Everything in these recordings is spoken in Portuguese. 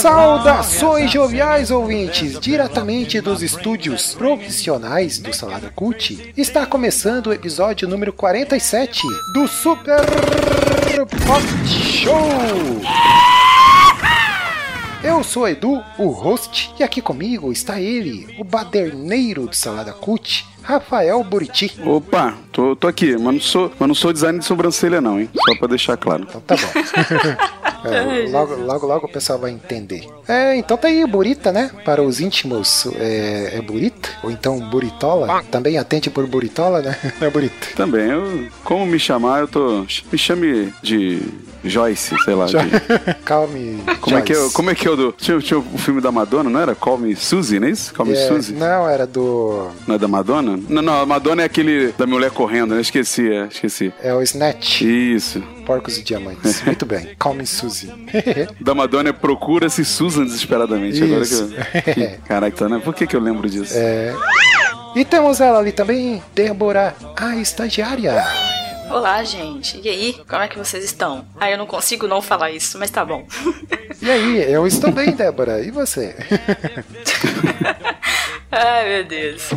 Saudações joviais ouvintes, diretamente dos estúdios profissionais do Salada Cult. Está começando o episódio número 47 do Super Pop Show. Eu sou Edu, o host, e aqui comigo está ele, o baderneiro do Salada Cult, Rafael Buriti. Opa, tô, tô aqui, mas não, sou, mas não sou designer de sobrancelha não, hein? Só pra deixar claro. Então tá bom. É, logo, logo, logo o pessoal vai entender. É, então tá aí, Burita, né? Para os íntimos, é, é Burita? Ou então Buritola? Também atende por Buritola, né? É Burita. Também, eu, como me chamar, eu tô... Me chame de Joyce, sei lá. de- Calme. como, é que é, Joyce. como é que é o do... Tinha, tinha o filme da Madonna, não era? Call Me Suzy, não é isso? Call Me É, Suzy. Não, era do. Não é da Madonna? Não, não, a Madonna é aquele da mulher correndo, né? Esqueci, é, esqueci. É o Snatch, Isso. Porcos e Diamantes. Muito bem. Calme Suzy. Da Madonna é Procura-se Susan desesperadamente. Isso. Agora que eu... Caraca, tá, né? Por que, que eu lembro disso? É. E temos ela ali também, Débora, a estagiária. Olá, gente. E aí, como é que vocês estão? Ah, eu não consigo não falar isso, mas tá bom. E aí, eu estou bem, Débora. E você? Ai, meu Deus.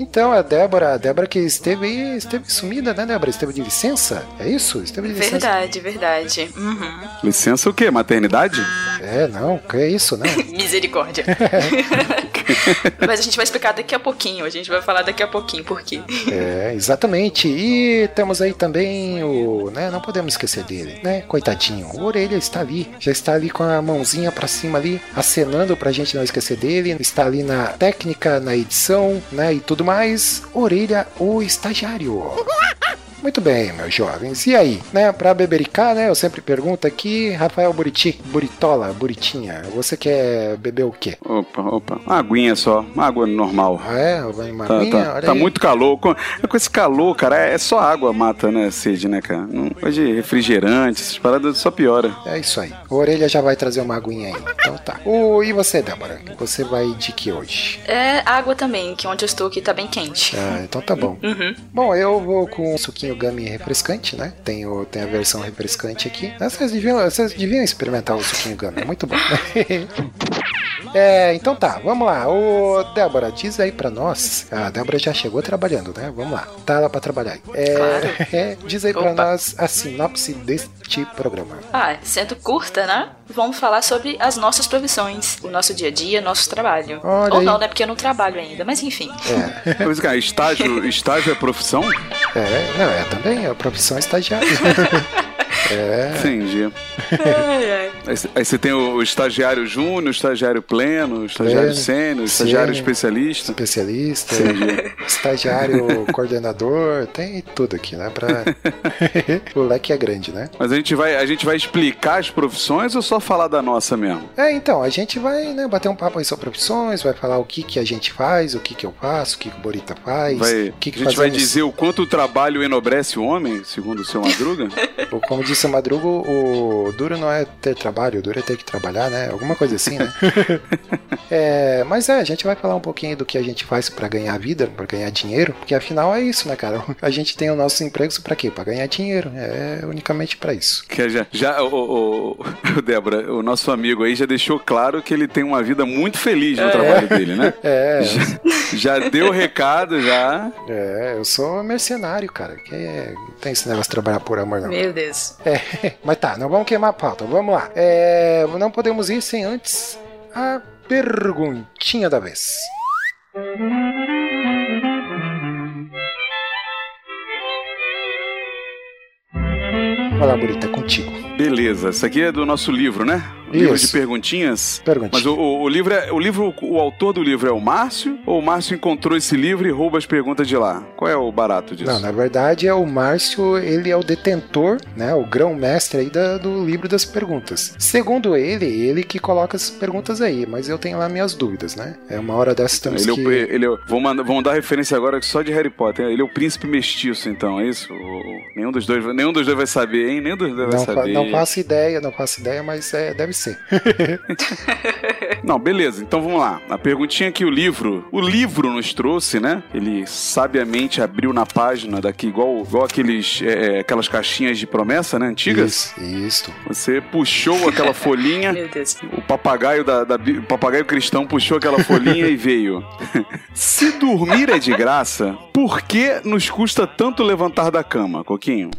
Então, a Débora, a Débora que esteve aí, esteve sumida, né, Débora? Esteve de licença? É isso? Esteve de licença. Verdade, verdade. Uhum. Licença o quê? Maternidade? É, não, que é isso, né? Misericórdia. mas a gente vai explicar daqui a pouquinho. A gente vai falar daqui a pouquinho por quê. É, exatamente. E temos aí também o, né, não podemos esquecer dele, né? Coitadinho. O Orelha está ali, já está ali com a mãozinha pra cima ali, acenando pra gente não esquecer dele. Está ali na técnica, na edição, né, e tudo mais. Orelha, o estagiário. Muito bem, meus jovens. E aí, né, pra bebericar, né, eu sempre pergunto aqui, Rafael Buriti, Buritola, Buritinha, você quer beber o quê? Opa, opa. Uma aguinha só. Uma água normal. Ah, é? Uma Tá, aguinha? tá, Olha tá aí. muito calor. Com, com esse calor, cara, é só água mata, né? Sede, né, cara? Não pode refrigerante, essas paradas só piora. É isso aí. O Orelha já vai trazer uma aguinha aí. Então tá. O, e você, Débora? Você vai de que hoje? É água também, que onde eu estou aqui tá bem quente. Ah, então tá bom. Uhum. Bom, eu vou com um suquinho gummy refrescante, né? Tem, o, tem a versão refrescante aqui. Ah, Vocês deviam, vocês deviam experimentar o suquinho gummy, é muito bom. é, então tá, vamos lá. Ô, Débora, diz aí pra nós. A Débora já chegou trabalhando, né? Vamos lá. Tá lá pra trabalhar. aí. É, Claro. é, diz aí pra Opa. nós a sinopse deste programa. Ah, sendo curta, né? Vamos falar sobre as nossas profissões, o nosso dia a dia, nosso trabalho. Olha Ou aí. não, né? Porque eu não trabalho ainda, mas enfim. É, Mas, cara, estágio, estágio é profissão? é, não, é também a profissão estagiária. é, Entendi. Aí, cê- aí você tem o, o estagiário júnior, o estagiário pleno, o estagiário Pleno, sênior, o estagiário sênior. especialista. especialista, estagiário, coordenador, tem tudo aqui, né? Pra... o leque é grande, né? Mas a gente, vai, a gente vai explicar as profissões ou só falar da nossa mesmo? É, então, a gente vai né, bater um papo aí sobre profissões, vai falar o que, que a gente faz, o que, que eu faço, o que, que o Borita faz, Vai, o que, que a gente vai fazemos- dizer o quanto o trabalho enobrece o homem, segundo o seu Madruga? Ou Como disse o Madrugo, o duro não é ter trabalho, o duro é ter que trabalhar, né? Alguma coisa assim, né? é, mas é, a gente vai falar um pouquinho do que a gente faz pra ganhar vida, pra ganhar dinheiro, porque afinal é isso, né, cara? A gente tem o nosso emprego pra quê? Pra ganhar dinheiro, é unicamente pra isso. Que já, já o, o- o- Débora, o nosso amigo aí já deixou claro que ele tem uma vida muito feliz no trabalho dele, né? É, Já deu o recado, já. é, eu sou mercenário, cara. Que é, tem esse negócio de trabalhar por amor, não. Meu Deus. É, mas tá, não vamos queimar a pauta, vamos lá. É, não podemos ir sem antes a perguntinha da vez. Vai lá, Burita, é contigo. Beleza, isso aqui é do nosso livro, né? Livro Isso. de perguntinhas. Perguntinha. Mas o, o- o livro é. O livro, o autor do livro é o Márcio? Ou o Márcio encontrou esse livro e rouba as perguntas de lá? Qual é o barato disso? Não, na verdade é o Márcio, ele é o detentor, né, o grão-mestre aí da- do livro das perguntas. Segundo ele, ele que coloca as perguntas aí, mas eu tenho lá minhas dúvidas, né? É uma hora dessas temos Ele, é que... o, ele é vão, mandar, vão dar referência agora só de Harry Potter. Ele é o príncipe mestiço, então, é isso? Nenhum, dos dois, nenhum dos dois vai saber, hein? Nenhum dos dois Não, vai saber. não faço ideia, não faço ideia, mas é, deve ser. Não, beleza. Então vamos lá. A perguntinha que o livro, o livro nos trouxe, né? Ele sabiamente abriu na página daqui, igual, igual aqueles, é, aquelas caixinhas de promessa, né? Antigas. Isso, isso. Você puxou aquela folhinha. Meu Deus. O papagaio da, da o papagaio cristão puxou aquela folhinha e veio. Se dormir é de graça, por que nos custa tanto levantar da cama, Coquinho?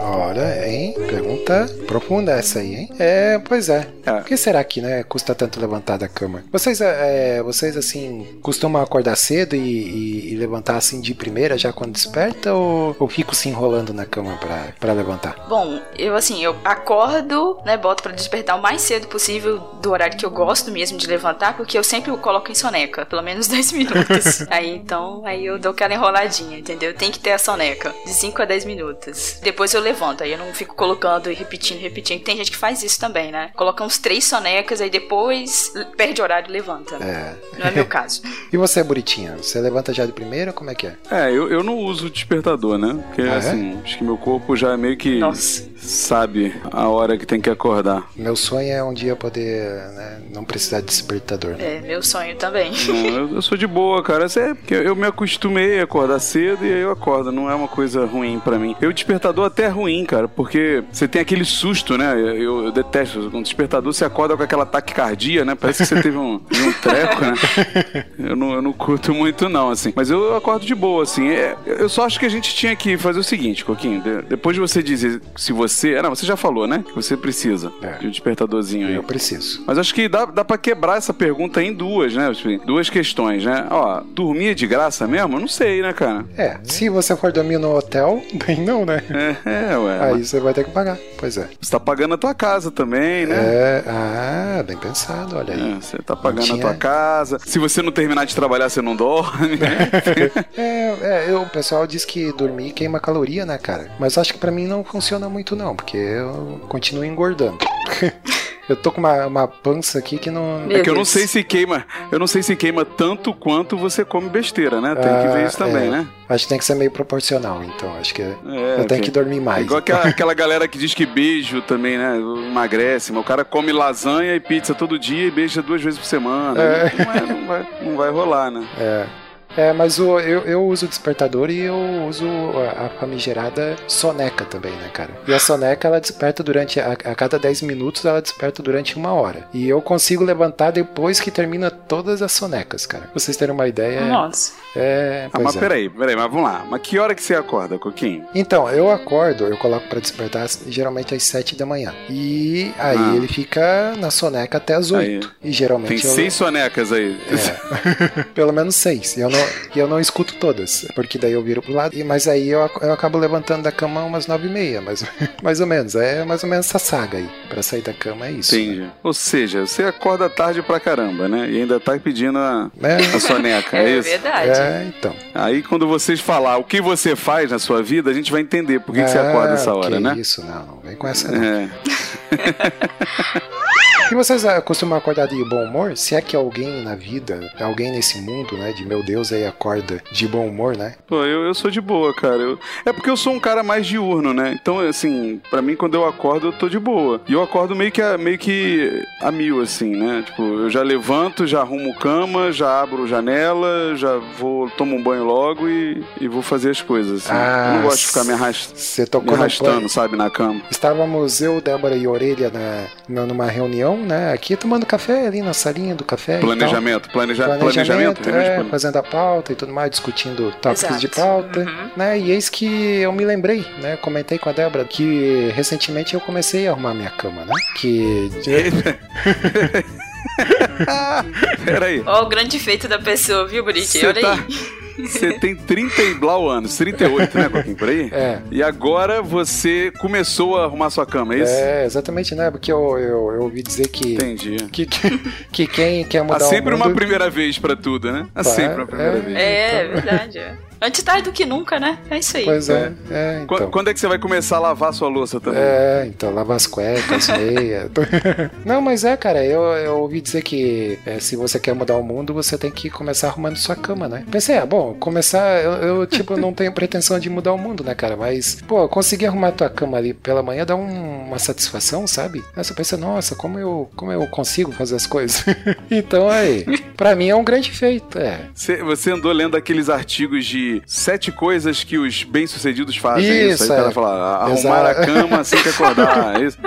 Olha, hein? Pergunta profunda essa aí, hein? É, pois é. É. Por que será que, né, custa tanto levantar da cama? Vocês, é, vocês assim, costumam acordar cedo e, e- e levantar assim de primeira já quando desperta ou, ou fico se enrolando na cama pra, pra levantar? Bom, eu assim, eu acordo, né, boto pra despertar o mais cedo possível do horário que eu gosto mesmo de levantar, porque eu sempre o coloco em soneca, pelo menos 10 minutos. aí então, aí eu dou aquela enroladinha, entendeu? Tem que ter a soneca, de 5 a 10 minutos. Depois eu levanto, aí eu não fico colocando e repetindo, repetindo. Tem gente que faz isso também, né? Coloca uns três sonecas, aí depois perde horário e levanta. É. Não é meu caso. E você, Buritinha? Você levanta já de primeira? Como é que é? É, eu, eu não uso despertador, né? Porque, Ah, é? assim, acho que meu corpo já é meio que Nossa. sabe a hora que tem que acordar. Meu sonho é um dia poder né, não precisar de despertador. Né? É, meu sonho também. Não, eu, eu sou de boa, cara. Isso é porque eu me acostumei a acordar cedo e aí eu acordo. Não é uma coisa ruim pra mim. Eu despertador até é ruim, cara, porque você tem aquele susto, né? Eu, eu detesto. Com despertador você acorda com aquela taquicardia, né? Parece que você teve um, um treco, né? Eu não, eu não curto muito, não, assim. Mas eu acordo de boa, assim. É, eu só acho que a gente tinha que fazer o seguinte, Coquinho. de- depois de você dizer se você. Ah, não, você já falou, né? Que você precisa É. de um despertadorzinho aí. Eu preciso. Mas acho que dá, dá pra quebrar essa pergunta em duas, né? Tipo, Duas questões, né? Ó, dormir de graça mesmo? Não sei, né, cara? É, se você for dormir no hotel, bem não, né? É, é ué. Aí mas você vai ter que pagar. Pois é. Você tá pagando a tua casa também, né? É, ah, bem pensado, olha aí. É, você tá pagando Não a tua tinha- casa. Se você não terminar de trabalhar, você não dorme. É, é, eu- o pessoal diz que dormir queima caloria, né, cara? Mas acho que pra mim não funciona muito, não, porque eu continuo engordando. eu tô com uma, uma pança aqui que não. Meu É que eu não Deus. sei se queima. Eu não sei se queima tanto quanto você come besteira, né? Tem que ver Ah, isso também, é. né? Acho que tem que ser meio proporcional, então. Acho que É, eu tenho que dormir mais. Igual aquela, aquela galera que diz que beijo também, né? Emagrece, mas o cara come lasanha e pizza todo dia e beija duas vezes por semana. É. Não, é- não vai, não vai rolar, né? É. É, mas o, eu, eu uso o despertador e eu uso a, a famigerada soneca também, né, cara? E a soneca, ela desperta durante, a, a cada 10 minutos, ela desperta durante uma hora. E eu consigo levantar depois que termina todas as sonecas, cara. Pra vocês terem uma ideia, Nossa. é... Ah, mas é. peraí, peraí, mas vamos lá. Mas que hora que você acorda, Coquinho? Então, eu acordo, eu coloco pra despertar geralmente às 7 da manhã. E aí Ah. ele fica na soneca até às 8. E geralmente Tem eu... seis sonecas aí. É. Pelo menos seis. E eu, não, e eu não escuto todas. Porque daí eu viro pro lado. E, mas aí eu, eu acabo levantando da cama umas nove e meia, mais, mais ou menos. É mais ou menos essa saga aí. Pra sair da cama é isso. Entendi. Ou seja, você acorda tarde pra caramba, né? E ainda tá pedindo a, É, a soneca, é, É, isso? verdade. é, então. Aí quando vocês falar o que você faz na sua vida, a gente vai entender por que, que você Ah, acorda essa hora, que né? Isso, não, não vem com essa não. É. E vocês costumam acordar de bom humor? Se é que alguém na vida, alguém nesse mundo, né, de meu Deus aí acorda de bom humor, né? Pô, eu, eu sou de boa, cara. Eu- é porque eu sou um cara mais diurno, né? Então, assim, pra mim, quando eu acordo, eu tô de boa. E eu acordo meio que a, meio que a mil, assim, né? Tipo, eu já levanto, já arrumo cama, já abro janela, já vou, tomo um banho logo e, e vou fazer as coisas. Assim. Ah, eu não gosto de ficar me, arrast- me arrastando, sabe, na cama. Estávamos eu, Débora e Orelha na, na- numa reunião, né? Aqui tomando café ali na salinha do café. Planejamento, planeja, Planejamento, planejamento, de é, plane- fazendo a pauta e tudo mais, discutindo tópicos Exato. de pauta, Uhum. né? E eis que eu me lembrei, né? Comentei com a Débora que recentemente eu comecei a arrumar minha cama, né? Que Peraí. Ó, o grande feito da pessoa, viu, Bonitinho? Olha tá- aí. Você tem 30 e blau anos, 38, né, Coquinho, por aí? É. E agora você começou a arrumar sua cama, é isso? É, exatamente, né? Porque eu, eu, eu ouvi dizer que, Entendi. que, que, que quem quer Há mudar sempre o mundo... uma primeira vez pra tudo, né? Há Pá, sempre uma primeira é. vez. É, é verdade. é. Antes tarde do que nunca, né? É isso aí. Pois é, é, Qu- então. Quando é que você vai começar a lavar sua louça também? É, então, lava as cuecas, meia. Não, mas é, cara, eu, eu ouvi dizer que é, se você quer mudar o mundo, você tem que começar arrumando sua cama, né? Pensei, ah, bom, começar, eu, eu, tipo, não tenho pretensão de mudar o mundo, né, cara? Mas, pô, conseguir arrumar tua cama ali pela manhã dá um- uma satisfação, sabe? Aí você pensa, nossa, como eu, como eu consigo fazer as coisas? então, aí, pra mim é um grande feito, é. Você, você andou lendo aqueles artigos de sete coisas que os bem-sucedidos fazem. Isso, Aí o cara é. fala, arrumar Exato. a cama assim que acordar. é isso?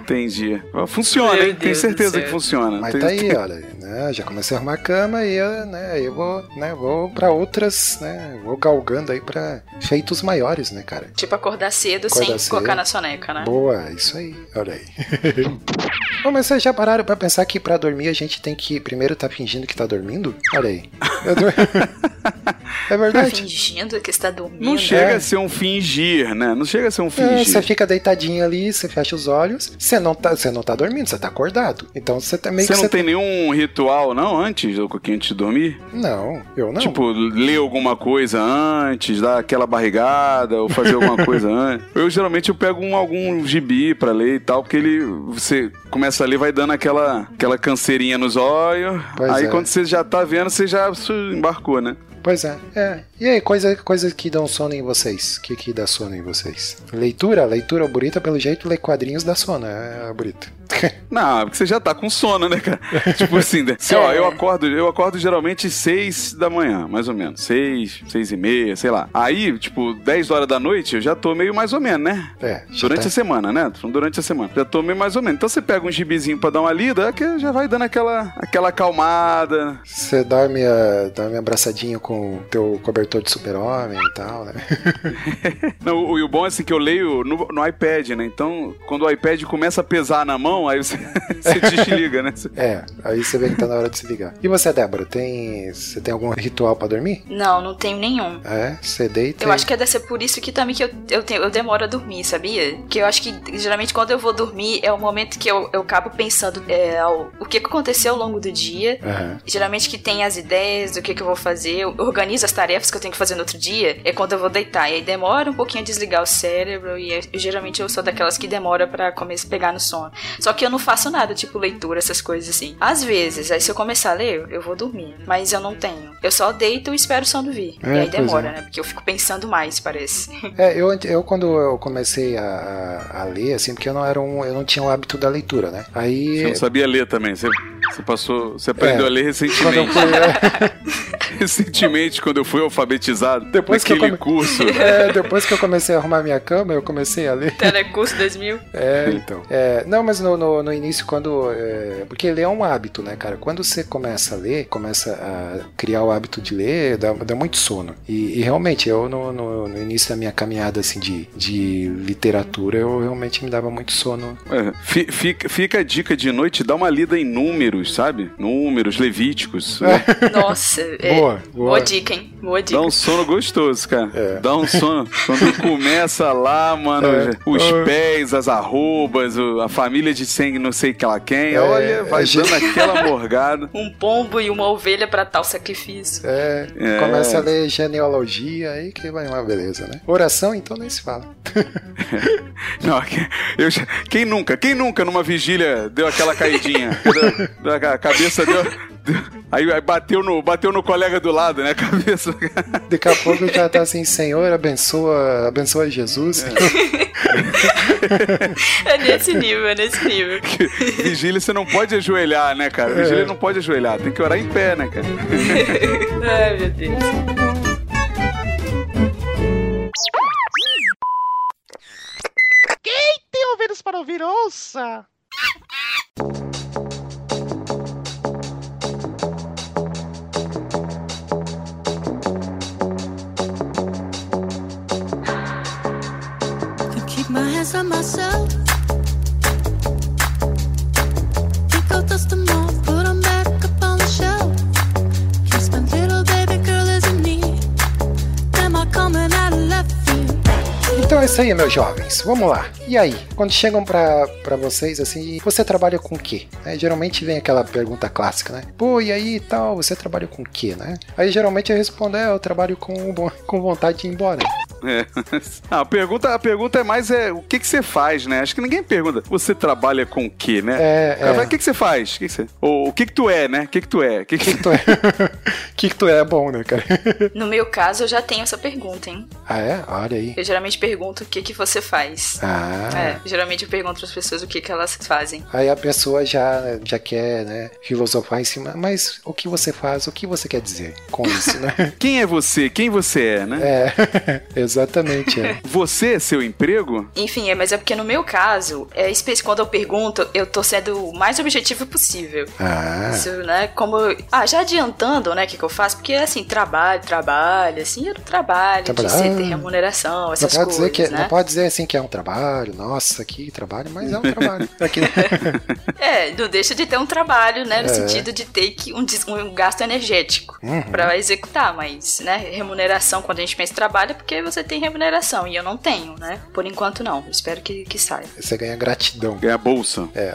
Entendi. Funciona, Meu hein? Tenho Deus do certeza que funciona. Mas Tem- tá aí, olha, né? Já comecei a arrumar a cama e eu, né, eu vou, né, vou pra outras, né? Vou galgando aí pra feitos maiores, né, cara? Tipo, acordar cedo Acordar sem cedo. colocar na soneca, né? Boa, isso aí, olha aí. Bom, mas vocês já pararam pra pensar que pra dormir a gente tem que primeiro tá fingindo que tá dormindo? Olha aí. É verdade. Fingindo que está dormindo. Não chega É. a ser um fingir, né? Não chega a ser um É, fingir. você fica deitadinho ali, você fecha os olhos, você não tá, você não tá dormindo, você tá acordado. Então você tá meio Você que não tem nenhum ritual, não, antes do Coquinho antes de dormir? Não, eu não. Tipo, ler alguma coisa antes, dar aquela barrigada, ou fazer alguma coisa antes. Eu geralmente eu pego um, algum gibi pra ler e tal, porque ele. Você começa a ler, vai dando aquela, aquela canseirinha nos olhos. Pois aí é. quando você já tá vendo, você já embarcou, né? Pois é, é. E aí, coisa, coisas que dão sono em vocês? O que, que dá sono em vocês? Leitura? Leitura bonita, pelo jeito, ler quadrinhos dá sono, é bonito. Não, porque você já tá com sono, né, cara? tipo assim, né? Se, ó, É. eu acordo, eu acordo geralmente seis da manhã, mais ou menos. Seis, seis e meia, sei lá. Aí, tipo, 10 horas da noite, eu já tô meio mais ou menos, né? É, Durante tá- a semana, né? Durante a semana. Já tô meio mais ou menos. Então você pega um gibizinho pra dar uma lida, é que já vai dando aquela, aquela acalmada. Você dorme, ah, dorme abraçadinho com o teu cobertor de super-homem e tal, né? Não, o, o bom é assim que eu leio no, no iPad, né? Então, quando o iPad começa a pesar na mão, aí você, você desliga, né? É, aí você vê que tá na hora de se ligar. E você, Débora, tem. Você tem algum ritual pra dormir? Não, não tenho nenhum. É, você deita. Eu e- acho que deve ser por isso que também que eu, eu, tenho, eu demoro a dormir, sabia? Que eu acho que geralmente quando eu vou dormir é o momento que eu, eu acabo pensando é, ao- o que que aconteceu ao longo do dia. Aham. Geralmente que tem as ideias do que, que eu vou fazer, eu organizo as tarefas que eu tenho que fazer no outro dia, é quando eu vou deitar. E aí demora um pouquinho a desligar o cérebro e eu- geralmente eu sou daquelas que demora pra começar a pegar no sono. Só que eu não faço nada, tipo leitura, essas coisas assim. Às vezes, aí se eu começar a ler, eu vou dormir. Mas eu não tenho. Eu só deito e espero o sono vir. É, e aí pois demora, é. né? Porque eu fico pensando mais, parece. É, eu, eu quando eu comecei a, a- ler, assim, porque eu não era um. Eu não tinha o hábito da leitura, né? Aí. Você não sabia ler também. Você, você passou. Você aprendeu É. a ler Quando eu recentemente. fui, recentemente, quando eu fui alfabetizado. Depois que eu come- curso. é, depois que eu comecei a arrumar minha cama, eu comecei a ler. Telecurso 2000. É, então. É, não, mas no, no, no início, quando. é, porque ler é um hábito, né, cara? Quando você começa a ler, começa a criar o hábito de ler, dá, dá muito sono. E, e realmente, eu no, no, no início da minha caminhada assim, de, de literatura, eu realmente me dava muito sono. É, fi- fica, fica a dica de noite, dá uma lida em números, sabe? Números, levíticos. né? Nossa, é. Boa, boa. Boa dica, hein? Boa dica. Dá um sono gostoso, cara. É. Dá um sono. Quando começa lá, mano, É. os pés, as arrobas, a família de sem não sei que lá quem, É, olha, vai gente- dando aquela morgada. Um pombo e uma ovelha pra tal sacrifício. É, É. começa a ler genealogia, aí que vai uma beleza, né? Oração, então nem se fala. Não, que- eu quem nunca, quem nunca numa vigília deu aquela caidinha? Deu- deu- a cabeça deu. aí, aí bateu, no, bateu no colega do lado, né? A cabeça. Daqui a pouco já tá assim, Senhor, abençoa, abençoa Jesus. É nesse nível, é nesse nível. Vigília você não pode ajoelhar, né, cara? Vigília não pode ajoelhar, tem que orar em pé, né, cara? Ai, meu Deus. Tem ouvidos para ouvir, ouça! my hands on myself. Pick up dust and more. Off, put isso aí, meus jovens. Vamos lá. E aí? Quando chegam pra, pra vocês assim, você trabalha com o quê? É, geralmente vem aquela pergunta clássica, né? Pô, e aí e tal, você trabalha com o quê, né? Aí geralmente eu respondo, é, eu trabalho com, com vontade de ir embora. É. Ah, a, pergunta, a pergunta é mais é, o que, que você faz, né? Acho que ninguém pergunta, você trabalha com o quê, né? É, O é. fala, O que, que você faz? O que, que você... Ou, o que que tu é, né? O que que tu é? O que que, que tu é? O que, que tu é? É bom, né, cara? No meu caso, eu já tenho essa pergunta, hein? Ah, é? Olha aí. Eu geralmente pergunto o que que você faz. Ah. É, geralmente eu pergunto para as pessoas o que que elas fazem. Aí a pessoa já, já quer, né, filosofar em cima. Mas o que você faz? O que você quer dizer com isso, né? Quem é você? Quem você é, né? É, exatamente. É. Você é seu emprego? Enfim, é, mas é porque no meu caso, é quando eu pergunto, eu tô sendo o mais objetivo possível. Ah, Isso, né? Como. Ah, já adiantando, né, o que, que eu faço? Porque, assim, trabalho, trabalho, assim, eu não trabalho Trabalho. de ser, ter remuneração, essas coisas, dizer que, né? não pode dizer assim que é um trabalho, nossa, que trabalho, mas é um trabalho. Aqui, É, não deixa de ter um trabalho, né? No É. sentido de ter que um, um gasto energético Uhum. pra executar, mas, né? Remuneração, quando a gente pensa em trabalho, é porque você tem remuneração e eu não tenho, né? Por enquanto, não. Espero que, que saia. você ganha gratidão. Ganha bolsa. É.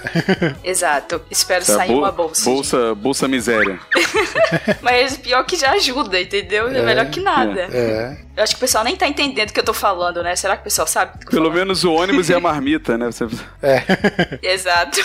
Exato. Espero Tá, sair bol- uma bolsa. Bolsa, bolsa miséria. gente. Mas pior que já ajuda, entendeu? É, melhor que nada. É. Eu acho que o pessoal nem tá entendendo o que eu tô falando, né? Será que o pessoal sabe? que eu Pelo falando? menos o ônibus e a marmita, né? Você Exato.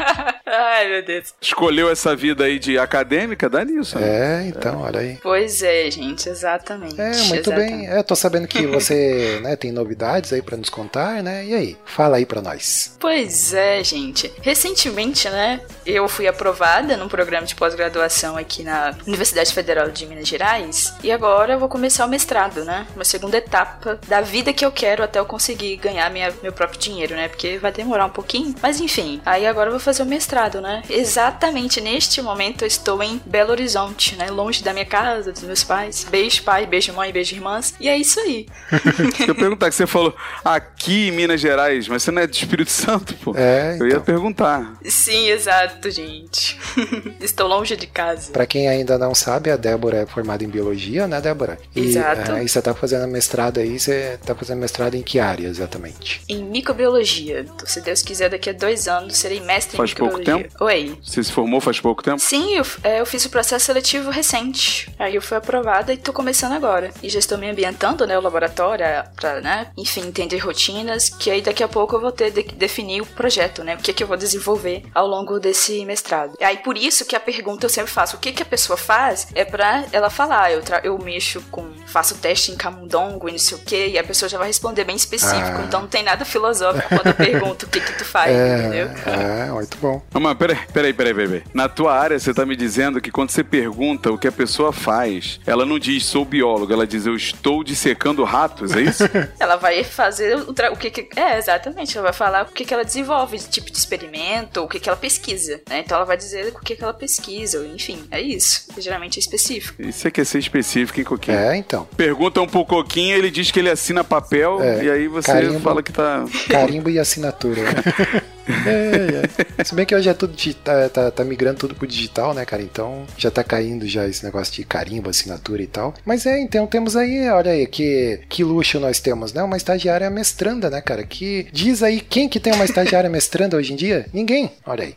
Ai, meu Deus. escolheu essa vida aí de acadêmica, dá nisso. né? É, então, olha aí. Pois é, gente, exatamente. É, muito exatamente. bem. É, tô sabendo que você né, tem novidades aí pra nos contar, né? E aí, fala aí pra nós. Pois é, gente. Recentemente, né, eu fui aprovada num programa de pós-graduação aqui na Universidade Federal de Minas Gerais e agora eu vou começar o mestrado, né? Uma segunda etapa da vida que eu quero até eu conseguir ganhar minha, meu próprio dinheiro, né? Porque vai demorar um pouquinho, mas enfim. Aí agora eu vou fazer o mestrado, né? Exatamente neste momento eu estou em Belo Horizonte, né? Longe da minha casa, dos meus pais. Beijo pai, beijo mãe, beijo irmãs. E é isso aí. Eu perguntar que você falou aqui em Minas Gerais, mas você não é do Espírito Santo, pô. É, Eu ia então. perguntar. Sim, exato, gente. Estou longe de casa. Pra quem ainda não sabe, a Débora é formada em biologia, né, Débora? E, Exato. é, e você tá fazendo mestrado aí, você tá fazendo mestrado em que área exatamente? Em microbiologia. Então, se Deus quiser, daqui a dois anos serei mestre Faz em pouco microbiologia. Oi. Você se formou faz pouco tempo? Sim, eu, é, eu fiz o processo seletivo recente. Aí eu fui aprovada e tô começando agora. E já estou me ambientando, né, o laboratório, pra, né, enfim, entender rotinas, que aí daqui a pouco eu vou ter de definir o projeto, né, o que que eu vou desenvolver ao longo desse mestrado. E aí por isso que a pergunta eu sempre faço, o que que a pessoa faz é pra ela falar, eu, tra- eu mexo com, faço teste em camundongo e não sei o que, e a pessoa já vai responder bem específico, Ah. então não tem nada filosófico quando eu pergunto o que que tu faz, entendeu? É, é, muito bom. Não, mas peraí, peraí, peraí, peraí. Na tua área, você tá me dizendo que quando você pergunta o que a pessoa faz, ela não diz sou biólogo, ela diz eu estou dissecando ratos, é isso? Ela vai fazer o, o que, que. É, exatamente. Ela vai falar o que, que ela desenvolve, de tipo de experimento, o que, que ela pesquisa, né? Então ela vai dizer o que, que ela pesquisa, enfim, é isso. Geralmente é específico. Isso é quer ser específico, hein, Coquinho? É, então. Perguntam pro Coquinho, ele diz que ele assina papel, É, e aí você carimbo. fala que tá... Carimbo e assinatura. É, é. Se bem que hoje é tudo digital, tá, tá migrando tudo pro digital, né, cara? Então já tá caindo já esse negócio de carimbo, assinatura e tal. Mas é, então temos aí, olha aí, que, que luxo nós temos, né? Uma estagiária mestranda, né, cara? Que diz aí quem que tem uma estagiária mestranda hoje em dia? Ninguém. Olha aí.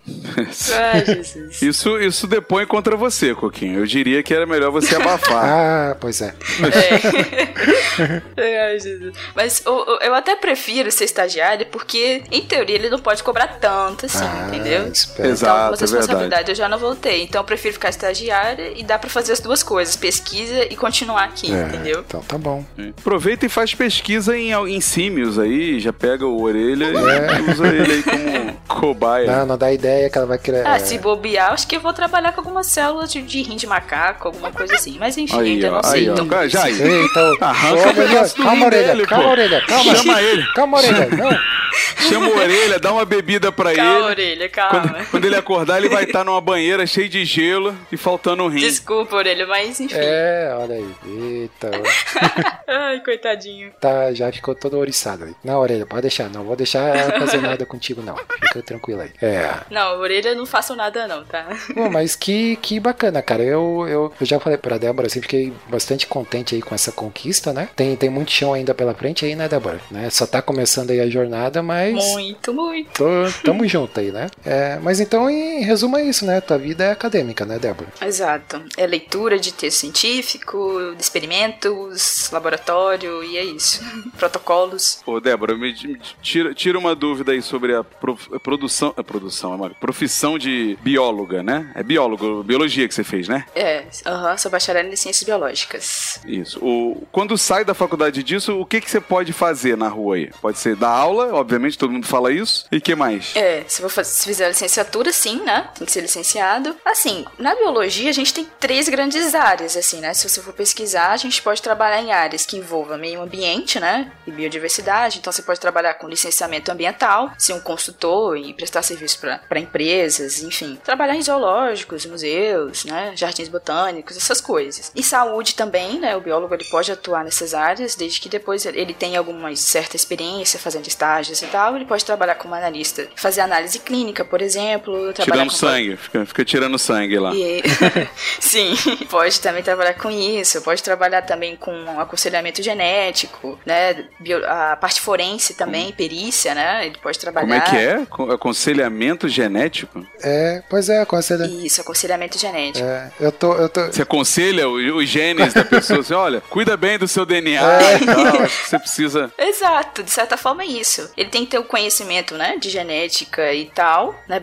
Ai, Jesus. Isso, isso depõe contra você, Coquinho. Eu diria que era melhor você abafar. Ah, pois é. É. Ai, Jesus. Mas o- eu até prefiro ser estagiária porque, em teoria, ele não pode cobrar tanto assim, Ah, entendeu? espera. Exato. Então, algumas é verdade. responsabilidades eu já não vou ter. Então, eu prefiro ficar estagiária e dá pra fazer as duas coisas: pesquisa e continuar aqui, É, entendeu? Então tá bom. Aproveita e faz pesquisa em, em símios aí, já pega o orelha É. e usa ele aí como cobaia. Não, não dá ideia que ela vai querer. Ah, é, se bobear, acho que eu vou trabalhar com algumas células de, de rim de macaco, alguma coisa assim. Mas enfim, Aí, ainda ó, não sei. ó. então, já aí. Eita, Arranca o Orelha, pedaço do calma, rim orelha, dele, calma, pô. orelha, calma. Chama ele. Calma, orelha, não. Chama o orelha, dá uma bebida pra Calma, ele. orelha, calma. Quando, quando ele acordar, ele vai estar numa banheira cheia de gelo e faltando um rim. Desculpa, orelha, mas enfim. É, olha aí. Eita. Ai, coitadinho. tá, já ficou todo oriçado aí. Não, orelha, pode deixar, não vou deixar ela fazer nada contigo, não. Fica tranquilo aí. É. Não, orelha não façam nada não, tá? Pô, mas que, que bacana, cara. Eu, eu, eu já falei pra Débora, assim, fiquei bastante contente aí com essa conquista, né? Tem, tem muito chão ainda pela frente aí, né, Débora? Né? Só tá começando aí a jornada, mas. Muito, muito. Tô, tamo junto aí, né? É, mas então, em resumo, é isso, né? Tua vida é acadêmica, né, Débora? Exato. É leitura de texto científico, de experimentos, laboratório, e é isso. Protocolos. Ô, Débora, me, me tira, tira uma dúvida aí sobre a, prof- a produção. A produção, amor. Profissão de bióloga, né? É biólogo, biologia que você fez, né? É, aham, sou bacharel em ciências biológicas. Isso. O, quando sai da faculdade disso, o que, que você pode fazer na rua aí? Pode ser dar aula, obviamente, todo mundo fala isso. E que mais? É, se, for se fizer licenciatura, sim, né? Tem que ser licenciado. Assim, na biologia a gente tem três grandes áreas, assim, né? Se você for pesquisar, a gente pode trabalhar em áreas que envolvam meio ambiente, né? E biodiversidade. Então você pode trabalhar com licenciamento ambiental, ser um consultor e prestar serviço para empresas, enfim. Trabalhar em zoológicos, museus, né? Jardins botânicos, essas coisas. E saúde também, né? O biólogo ele pode atuar nessas áreas, desde que depois ele tenha alguma certa experiência fazendo estágios e tal. Ele pode trabalhar como analista, fazer análise clínica, por exemplo. trabalhar Tirando com sangue, fica, fica tirando sangue lá. e- Sim, pode também trabalhar com isso, pode trabalhar também com aconselhamento genético, né? bio- a parte forense também, perícia, né? Ele pode trabalhar. Como é que é? Co- Aconselhamento genético? É, pois é, aconselha. Isso, aconselhamento genético. É, eu tô, eu tô. Você aconselha os genes da pessoa assim, olha, cuida bem do seu DNA É. e tal. Que você precisa. Exato, de certa forma é isso. Ele tem que ter o conhecimento, né, de genética e tal, né,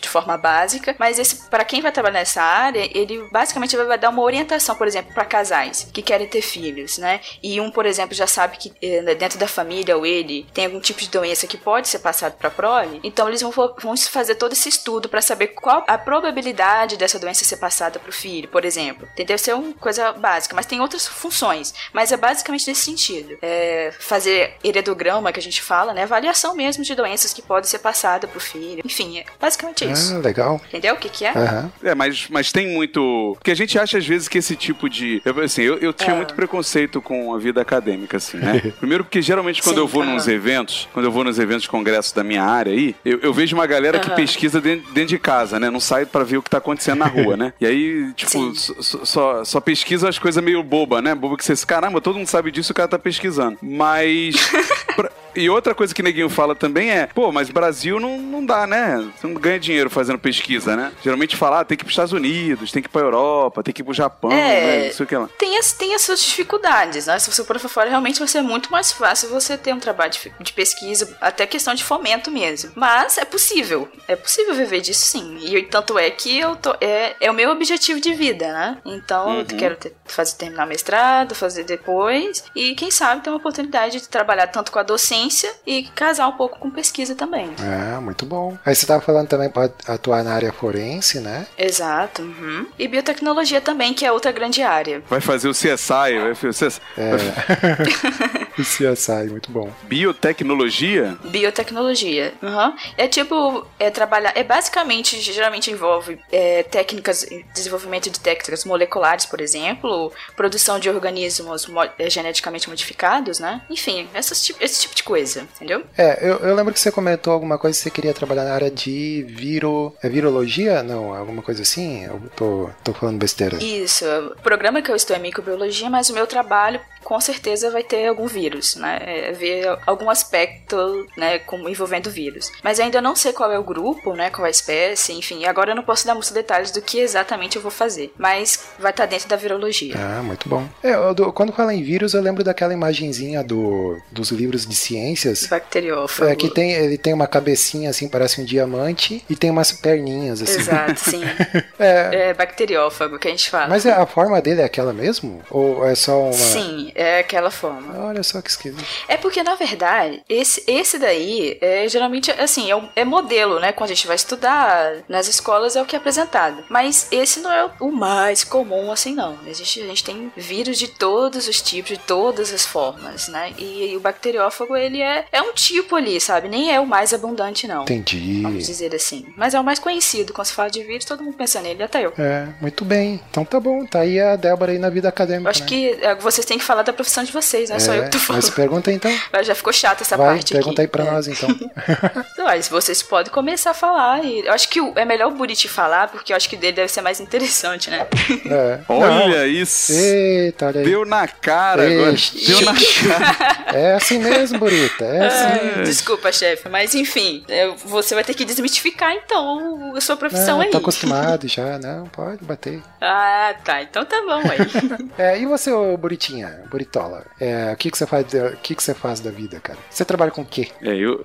de forma básica, mas esse para quem vai trabalhar nessa área, ele basicamente vai dar uma orientação, por exemplo, para casais que querem ter filhos, né? E um, por exemplo, já sabe que eh, dentro da família ou ele tem algum tipo de doença que pode ser passado para prole, então eles vão, vão fazer todo esse estudo para saber qual a probabilidade dessa doença ser passada para o filho, por exemplo. Deve ser uma coisa básica, mas tem outras funções, mas é basicamente nesse sentido. É fazer heredograma, que a gente fala, né? Avaliação mesmo de doenças que podem ser passadas pro filho. Enfim, é basicamente isso. Ah, legal. Entendeu o que que é? Aham. É, mas, mas tem muito. Porque a gente acha às vezes que esse tipo de. Eu, assim, eu, eu tinha Ah. muito preconceito com a vida acadêmica, assim, né? Primeiro porque geralmente quando Sim, eu vou aham. nos eventos, quando eu vou nos eventos congressos da minha área aí, eu, eu vejo uma galera que Aham. pesquisa dentro, dentro de casa, né? Não sai pra ver o que tá acontecendo na rua, né? E aí, tipo, só, só, só pesquisa as coisas meio boba, né? Boba que você. Caramba, todo mundo sabe disso, o cara tá pesquisando. Mas. pra- E outra coisa que neguinho fala também é, pô, mas Brasil não, não dá, né? Você não ganha dinheiro fazendo pesquisa, né? Geralmente fala, ah, tem que ir pros Estados Unidos, tem que ir pra Europa, tem que ir pro Japão, É. né? Não sei o que lá. Tem as, tem as suas dificuldades, né? Se você for pra fora, realmente vai ser muito mais fácil você ter um trabalho de, de pesquisa, até questão de fomento mesmo. Mas é possível. É possível viver disso sim. E tanto é que eu tô. É, é o meu objetivo de vida, né? Então eu Uhum. quero ter, fazer, terminar mestrado, fazer depois. E quem sabe ter uma oportunidade de trabalhar tanto com a docência e casar um pouco com pesquisa também. Ah, muito bom. Aí você tava falando também para atuar na área forense, né? Exato. uhum. E biotecnologia também, que é outra grande área. Vai fazer o CSI, vai fazer o CSI. O CSI, muito bom. Biotecnologia? Biotecnologia. Uhum. É tipo, é trabalhar. É basicamente, geralmente envolve é, técnicas, desenvolvimento de técnicas moleculares, por exemplo, produção de organismos mo- é, geneticamente modificados, né? Enfim, essas, esse tipo de coisa, entendeu? É, eu, eu lembro que você comentou alguma coisa que você queria trabalhar na área de viro... É virologia? Não, alguma coisa assim? Eu tô, tô falando besteira. Isso. O programa que eu estou é microbiologia, mas o meu trabalho com certeza vai ter algum vírus, né? É, ver algum aspecto, né, como envolvendo vírus. Mas ainda não sei qual é o grupo, né, qual é a espécie, enfim. Agora eu não posso dar muitos detalhes do que exatamente eu vou fazer, mas vai estar dentro da virologia. Ah, muito bom. É, eu do- quando fala em vírus, eu lembro daquela imagenzinha do, dos livros de ciências. Bacteriófago. É, que tem, ele tem uma cabecinha assim, parece um diamante, e tem umas perninhas assim. Exato, sim. É, É bacteriófago que a gente fala. mas é- a forma dele é aquela mesmo? Ou é só uma. Sim, é aquela forma. Olha só que esquisito. É porque, na verdade, esse, esse daí é geralmente, assim, é, um- é modelo, né? Quando a gente vai estudar nas escolas é o que é apresentado. Mas esse não é o mais comum, assim, não. Existe, a gente tem vírus de todos os tipos, de todas as formas, né? E, o bacteriófago, ele é, é um tipo ali, sabe? Nem é o mais abundante, não. Entendi. Vamos dizer assim. Mas é o mais conhecido. Quando se fala de vírus, todo mundo pensa nele, até eu. É, muito bem. Então tá bom, tá aí a Débora aí na vida acadêmica. Eu acho né? que é, vocês têm que falar da profissão de vocês, não é, só eu que tô falando. mas pergunta então. Mas já ficou chata essa Vai, parte pergunta aí aqui. pra É. nós então. Mas vocês podem começar a falar. E eu acho que é melhor o Buriti falar, porque eu acho que dele deve ser mais interessante, né? É. Olha Não. isso. Eita, olha aí. Deu na cara agora. Este. Deu na cara. É assim mesmo, Burita. É assim. Desculpa, chefe, mas enfim, você vai ter que desmistificar então a sua profissão Não, aí. tô acostumado já, não, pode bater. Ah, tá. Então tá bom aí. É, e você, ô Buritinha, Buritola? É, o que que você faz, da- o que que você faz da vida, cara? Você trabalha com o quê? É, eu,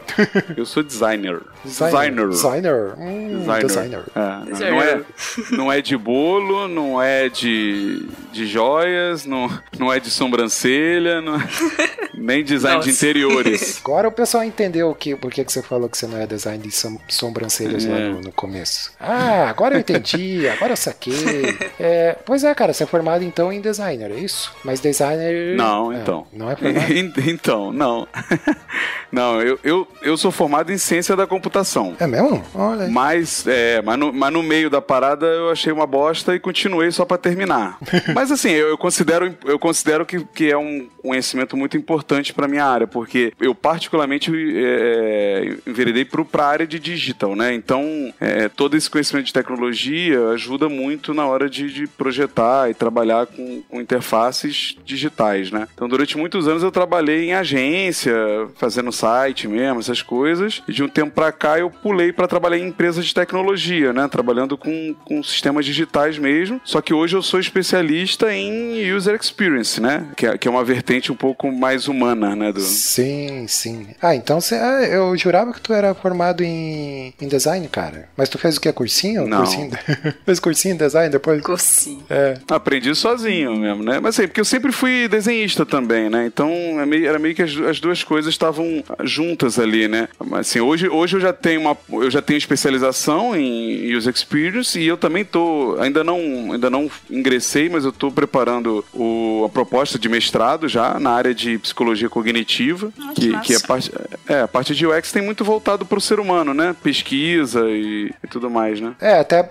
eu sou designer. Designer. Designer. Hum, designer. É, não, Designer. não é, não é de bolo, não é de, de joias, não, não é de sobrancelha, não, nem design de Nossa. interiores. Agora o pessoal entendeu o que, por que que você falou que você não é design de som- sobrancelhas lá É. no, no começo. Ah, agora eu entendi, agora eu saquei. É, pois é, cara, você é formado então em designer, é isso? Mas designer. Não, É, então. não é formado? então, não. Não, eu, eu, eu sou formado em ciência da computação. É mesmo? Olha aí. Mas, é, mas, no, mas no meio da parada eu achei uma bosta e continuei só pra terminar. mas assim, eu, eu considero, eu considero que, que é um conhecimento muito importante pra minha área, porque eu particularmente é, enveredei pro, pra área de digital, né? Então, é, todo esse conhecimento de tecnologia ajuda muito na hora de, de projetar e trabalhar com, com interfaces digitais, né? Então, durante muitos anos eu trabalhei em agência, fazendo site mesmo, essas coisas. E de um tempo pra cá eu pulei pra trabalhar em empresas de tecnologia, né? Trabalhando com, com sistemas digitais mesmo. Só que hoje eu sou especialista em user experience, né? Que é, que é uma vertente um pouco mais humana, né? Do... Sim, sim. Ah, então você. Ah, eu jurava que tu era formado em, em design, cara. Mas tu fez o que? Cursinho? Não. Cursinho fez cursinho em design depois? Cursinho. É. Aprendi sozinho mesmo, né? Mas assim, porque eu sempre fui desenhista também, né? Então é meio- era meio que as, as duas coisas estavam juntas ali, né? Mas assim, hoje, hoje eu já tenho uma eu já tenho especialização em user experience e eu também tô ainda não ainda não ingressei, mas eu tô preparando o, a proposta de mestrado já na área de psicologia cognitiva, Ah, que que, é parte é, a parte de UX tem muito voltado para o ser humano, né? Pesquisa e, e tudo mais, né? É, até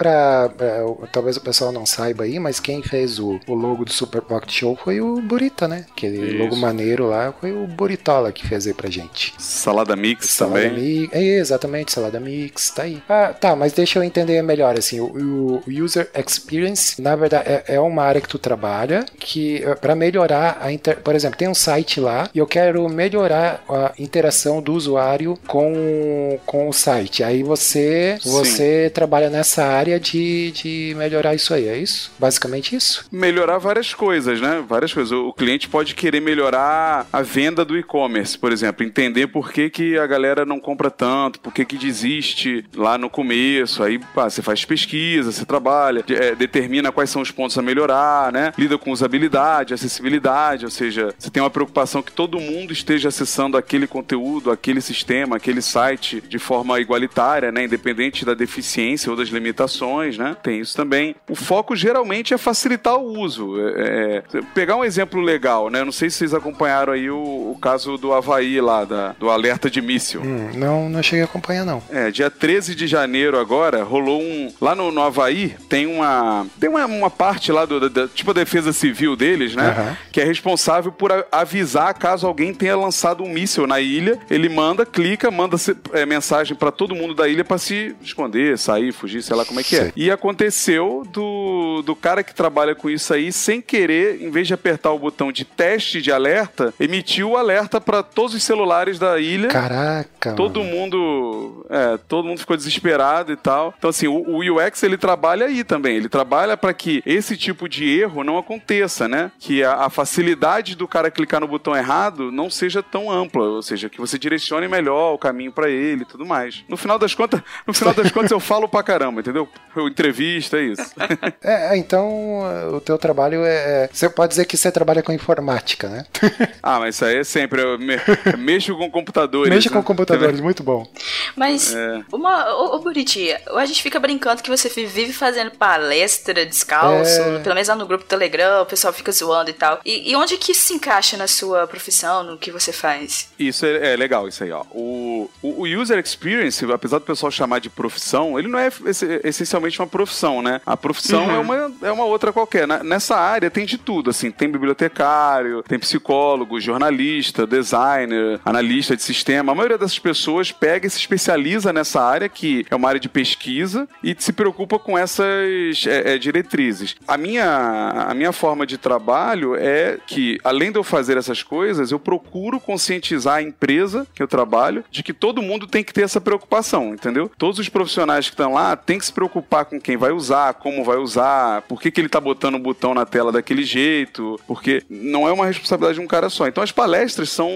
o- Talvez o pessoal não saiba aí, mas quem fez o, o logo do Super Pocket Show foi o Burita, né? Aquele Isso. logo maneiro lá foi o Buritola que fez aí pra gente. Salada mix Salada também. Mix. É, exatamente, Salada Mix, tá aí. Ah, tá, mas deixa eu entender melhor, assim, o, o User Experience, na verdade, é, é uma área que tu trabalha que, é, pra melhorar a inter... Por exemplo, tem um site lá e eu quero melhorar a interação do usuário com, com o site. Aí você, Sim. você trabalha nessa área de, de melhorar isso aí, é isso? Basicamente isso? melhorar várias coisas, né? Várias coisas. O cliente pode querer melhorar a venda do e-commerce, por exemplo, entender por que, que a galera não compra tanto, por que, que desiste lá no começo. Aí pá, você faz pesquisa, você trabalha, é, determina quais são os pontos a melhorar, né? Lida com usabilidade, acessibilidade, ou seja, você tem uma preocupação que todo mundo esteja acessando aquele conteúdo, aquele sistema, aquele site de forma igualitária, né? Independente da deficiência ou das limitações, né? Tem isso também. O foco geralmente é facilitar o uso. É, é, pegar um exemplo legal, né? Eu não sei se vocês acompanharam aí o, o caso do Havaí lá, da, do alerta de míssil. Hum, não, não cheguei a acompanhar, não. É, dia 13 de janeiro agora, rolou um. Lá no, no Havaí tem uma. Tem uma, uma parte lá do. da- da- tipo a defesa civil deles, né? Aham. Que é responsável por a- avisar caso alguém tenha lançado um míssil na ilha. Ele manda, clica, manda é, mensagem pra todo mundo da ilha pra se esconder, sair, fugir, sei lá como é que é. E aconteceu do, do cara que trabalha com isso aí, sem querer, em vez de apertar o botão de teste de alerta, emitiu o alerta pra todos os celulares da ilha. Caraca. Todo mano. mundo, é, todo mundo ficou desesperado e tal. Então assim, o, o UX ele trabalha aí também. Ele trabalha para que esse tipo de erro não aconteça, né? Que a, a facilidade do cara clicar no botão errado não seja tão ampla, ou seja, que você direcione melhor o caminho para ele e tudo mais. No final das contas, no final das contas eu falo pra caramba, entendeu? Eu entrevista é isso. É, é, então o teu trabalho é. é- Você pode dizer que você trabalha com informática, né? ah, mas isso aí é sempre eu me- mexo com computadores. Mexe né? com computadores, muito bom. Mas, É. uma, ô, ô Buriti, a gente fica brincando que você vive fazendo palestra descalço, É. pelo menos lá no grupo Telegram, o pessoal fica zoando e tal. E, e onde que isso se encaixa na sua profissão? Profissão, no que você faz. Isso é, é legal, isso aí, ó. O, o, o user experience, apesar do pessoal chamar de profissão, ele não é esse- essencialmente uma profissão, né? A profissão é, uma, é uma outra qualquer. Nessa área tem de tudo, assim, tem bibliotecário, tem psicólogo, jornalista, designer, analista de sistema. A maioria dessas pessoas pega e se especializa nessa área, que é uma área de pesquisa, e se preocupa com essas é, é, diretrizes. A minha, a minha forma de trabalho é que, além de eu fazer essas coisas, eu procuro conscientizar a empresa que eu trabalho de que todo mundo tem que ter essa preocupação, entendeu? Todos os profissionais que estão lá têm que se preocupar com quem vai usar, como vai usar, por que, que ele tá botando o botão na tela daquele jeito, porque não é uma responsabilidade de um cara só. Então as palestras são,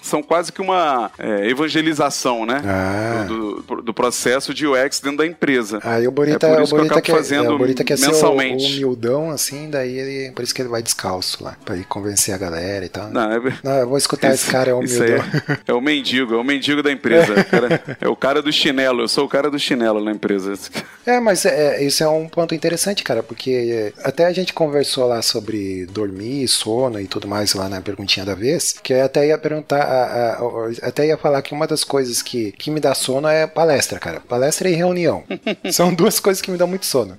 são quase que uma é, evangelização, né? Ah. Do, do- do processo de UX dentro da empresa. Aí o Borita, É por o isso que eu acabo quer, fazendo é, o Borita quer ser o, o mensalmente. humildão, assim, daí ele, por isso que ele vai descalço lá, pra ir convencer a galera e tal. Não, é, Não, eu vou escutar esse cara, é o humildão. é, é o mendigo, é o mendigo da empresa. O cara- é o cara do chinelo, eu sou o cara do chinelo na empresa. É, mas é, isso é um ponto interessante, cara, porque é, até a gente conversou lá sobre dormir, sono e tudo mais lá na perguntinha da vez, que eu até ia perguntar, a- a- a- até ia falar que uma das coisas que, que me dá sono é palestra, cara. Palestra e reunião. São duas coisas que me dão muito sono.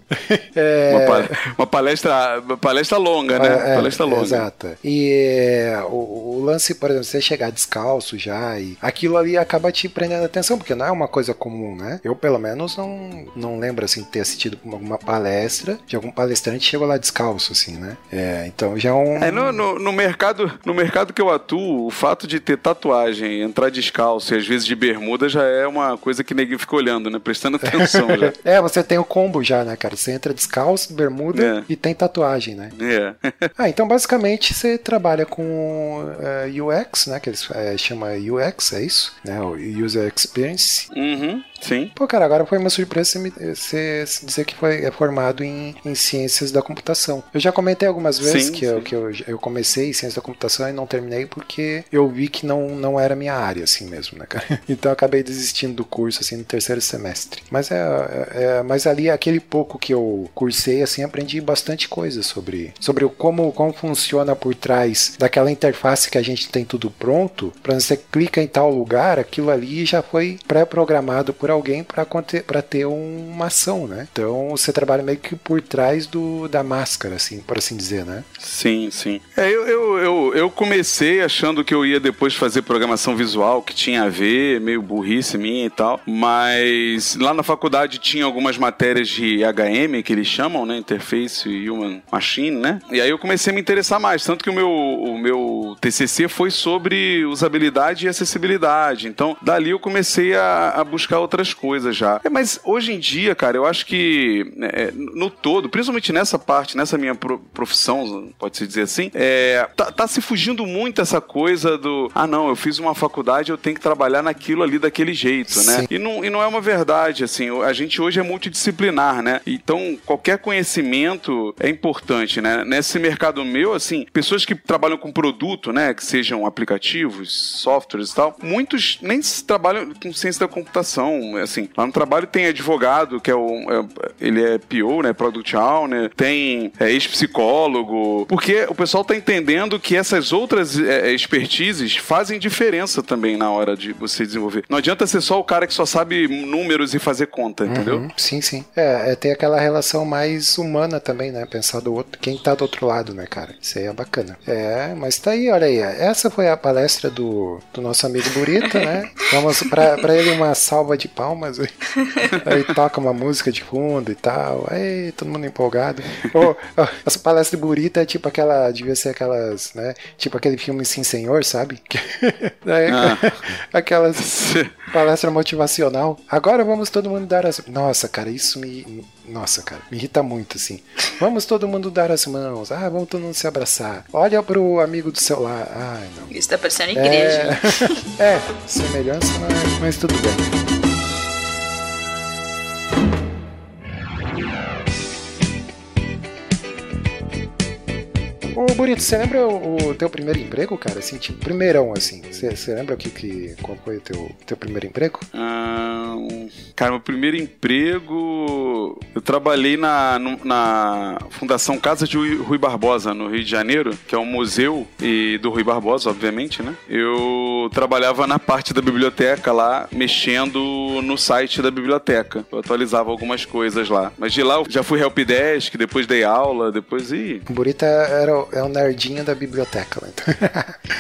É, Uma, pa- uma palestra, uma palestra longa, né? é, palestra longa. Exato. E é, o lance, por exemplo, você chegar descalço já e aquilo ali acaba te prendendo a atenção, porque não é uma coisa comum, né? Eu, pelo menos, não, não lembro, assim, ter assistido alguma palestra de algum palestrante chegou lá descalço, assim, né? É, então já é um... É, no, no, no mercado, no mercado que eu atuo, o fato de ter tatuagem, entrar descalço e às vezes de bermuda já é uma coisa que ninguém fica olhando, né? Prestando atenção já. É, você tem o combo já, né, cara? Você entra descalço, bermuda É. e tem tatuagem, né? É. Ah, então basicamente você trabalha com eh, UX, né? Que eles eh, chamam UX, é isso? Né? O User Experience. Uhum, sim. Pô, cara, agora foi uma surpresa você, me- você dizer que foi é formado em, em ciências da computação. Eu já comentei algumas vezes Sim, que, eu, sim. que eu, eu comecei em ciências da computação e não terminei porque eu vi que não, não era minha área, assim mesmo, né, cara? Então eu acabei desistindo do curso, assim, no terceiro semestre. Mas é, é- é- mas ali, aquele pouco que eu cursei, assim, aprendi bastante coisa sobre, sobre como, como funciona por trás daquela interface que a gente tem tudo pronto. Pra você clica em tal lugar, aquilo ali já foi pré-programado por alguém para ter uma ação, né? Então você trabalha meio que por trás do, da máscara, assim, por assim dizer, né? Sim, sim. É, eu, eu, eu, eu comecei achando que eu ia depois fazer programação visual, que tinha a ver, meio burrice minha e tal, mas lá na faculdade tinha algumas matérias de HM, que eles chamam, né? Interface Human Machine, né? E aí eu comecei a me interessar mais, tanto que o meu, o meu TCC foi sobre usabilidade e acessibilidade. Então, dali eu comecei a, a buscar outras coisas já. É, mas hoje em dia, cara, eu acho que é, no todo, principalmente nessa parte, nessa minha pro- profissão, pode-se dizer assim, é, tá, tá se fugindo muito essa coisa do ah, não, eu fiz uma faculdade, eu tenho que trabalhar naquilo ali daquele jeito, né? Sim. E não, e não é uma verdade, assim, a gente hoje é multidisciplinar, né? Então, qualquer conhecimento é importante, né? Nesse mercado meu, assim, pessoas que trabalham com produto, né? Que sejam aplicativos, softwares e tal, muitos nem trabalham com ciência da computação, assim. Lá no trabalho tem advogado, que é o... é- ele é PO, né? Product Owner, tem é, ex-psicólogo, porque o pessoal tá entendendo que essas outras é, expertises fazem diferença também na hora de você desenvolver. Não adianta ser só o cara que só sabe números e fazer conta, entendeu? Uhum, sim, sim. É, é ter aquela relação mais humana também, né? Pensar do outro, quem tá do outro lado, né, cara? Isso aí é bacana. É, mas tá aí, olha aí. Essa foi a palestra do, do nosso amigo Burita, né? Vamos pra, pra ele uma salva de palmas. Aí toca uma música de fundo e tal. Aí, todo mundo empolgado. Ô, ó, essa palestra do Burita é tipo aquela. Devia ser aquelas, né? Tipo aquele filme Sim Senhor, sabe? É, Ah. Aquelas palestra motivacional. Agora vamos todo mundo dar as. Nossa, cara, isso me. Nossa, cara, me irrita muito, assim. Vamos todo mundo dar as mãos. Ah, vamos todo mundo se abraçar. Olha pro amigo do celular. Ai, não. Isso tá parecendo igreja. É, é semelhança, mas, mas tudo bem. Ô, Burito, você lembra o, o teu primeiro emprego, cara? Assim, tipo, primeirão, assim. Você lembra o que, que, qual foi o teu, teu primeiro emprego? Ah, cara, meu primeiro emprego. Eu trabalhei na, na Fundação Casa de Rui Barbosa, no Rio de Janeiro, que é um museu e do Rui Barbosa, obviamente, né? Eu trabalhava na parte da biblioteca lá, mexendo no site da biblioteca. Eu atualizava algumas coisas lá. Mas de lá eu já fui helpdesk, depois dei aula, depois e. O Burito era, é o nerdinho da biblioteca, né?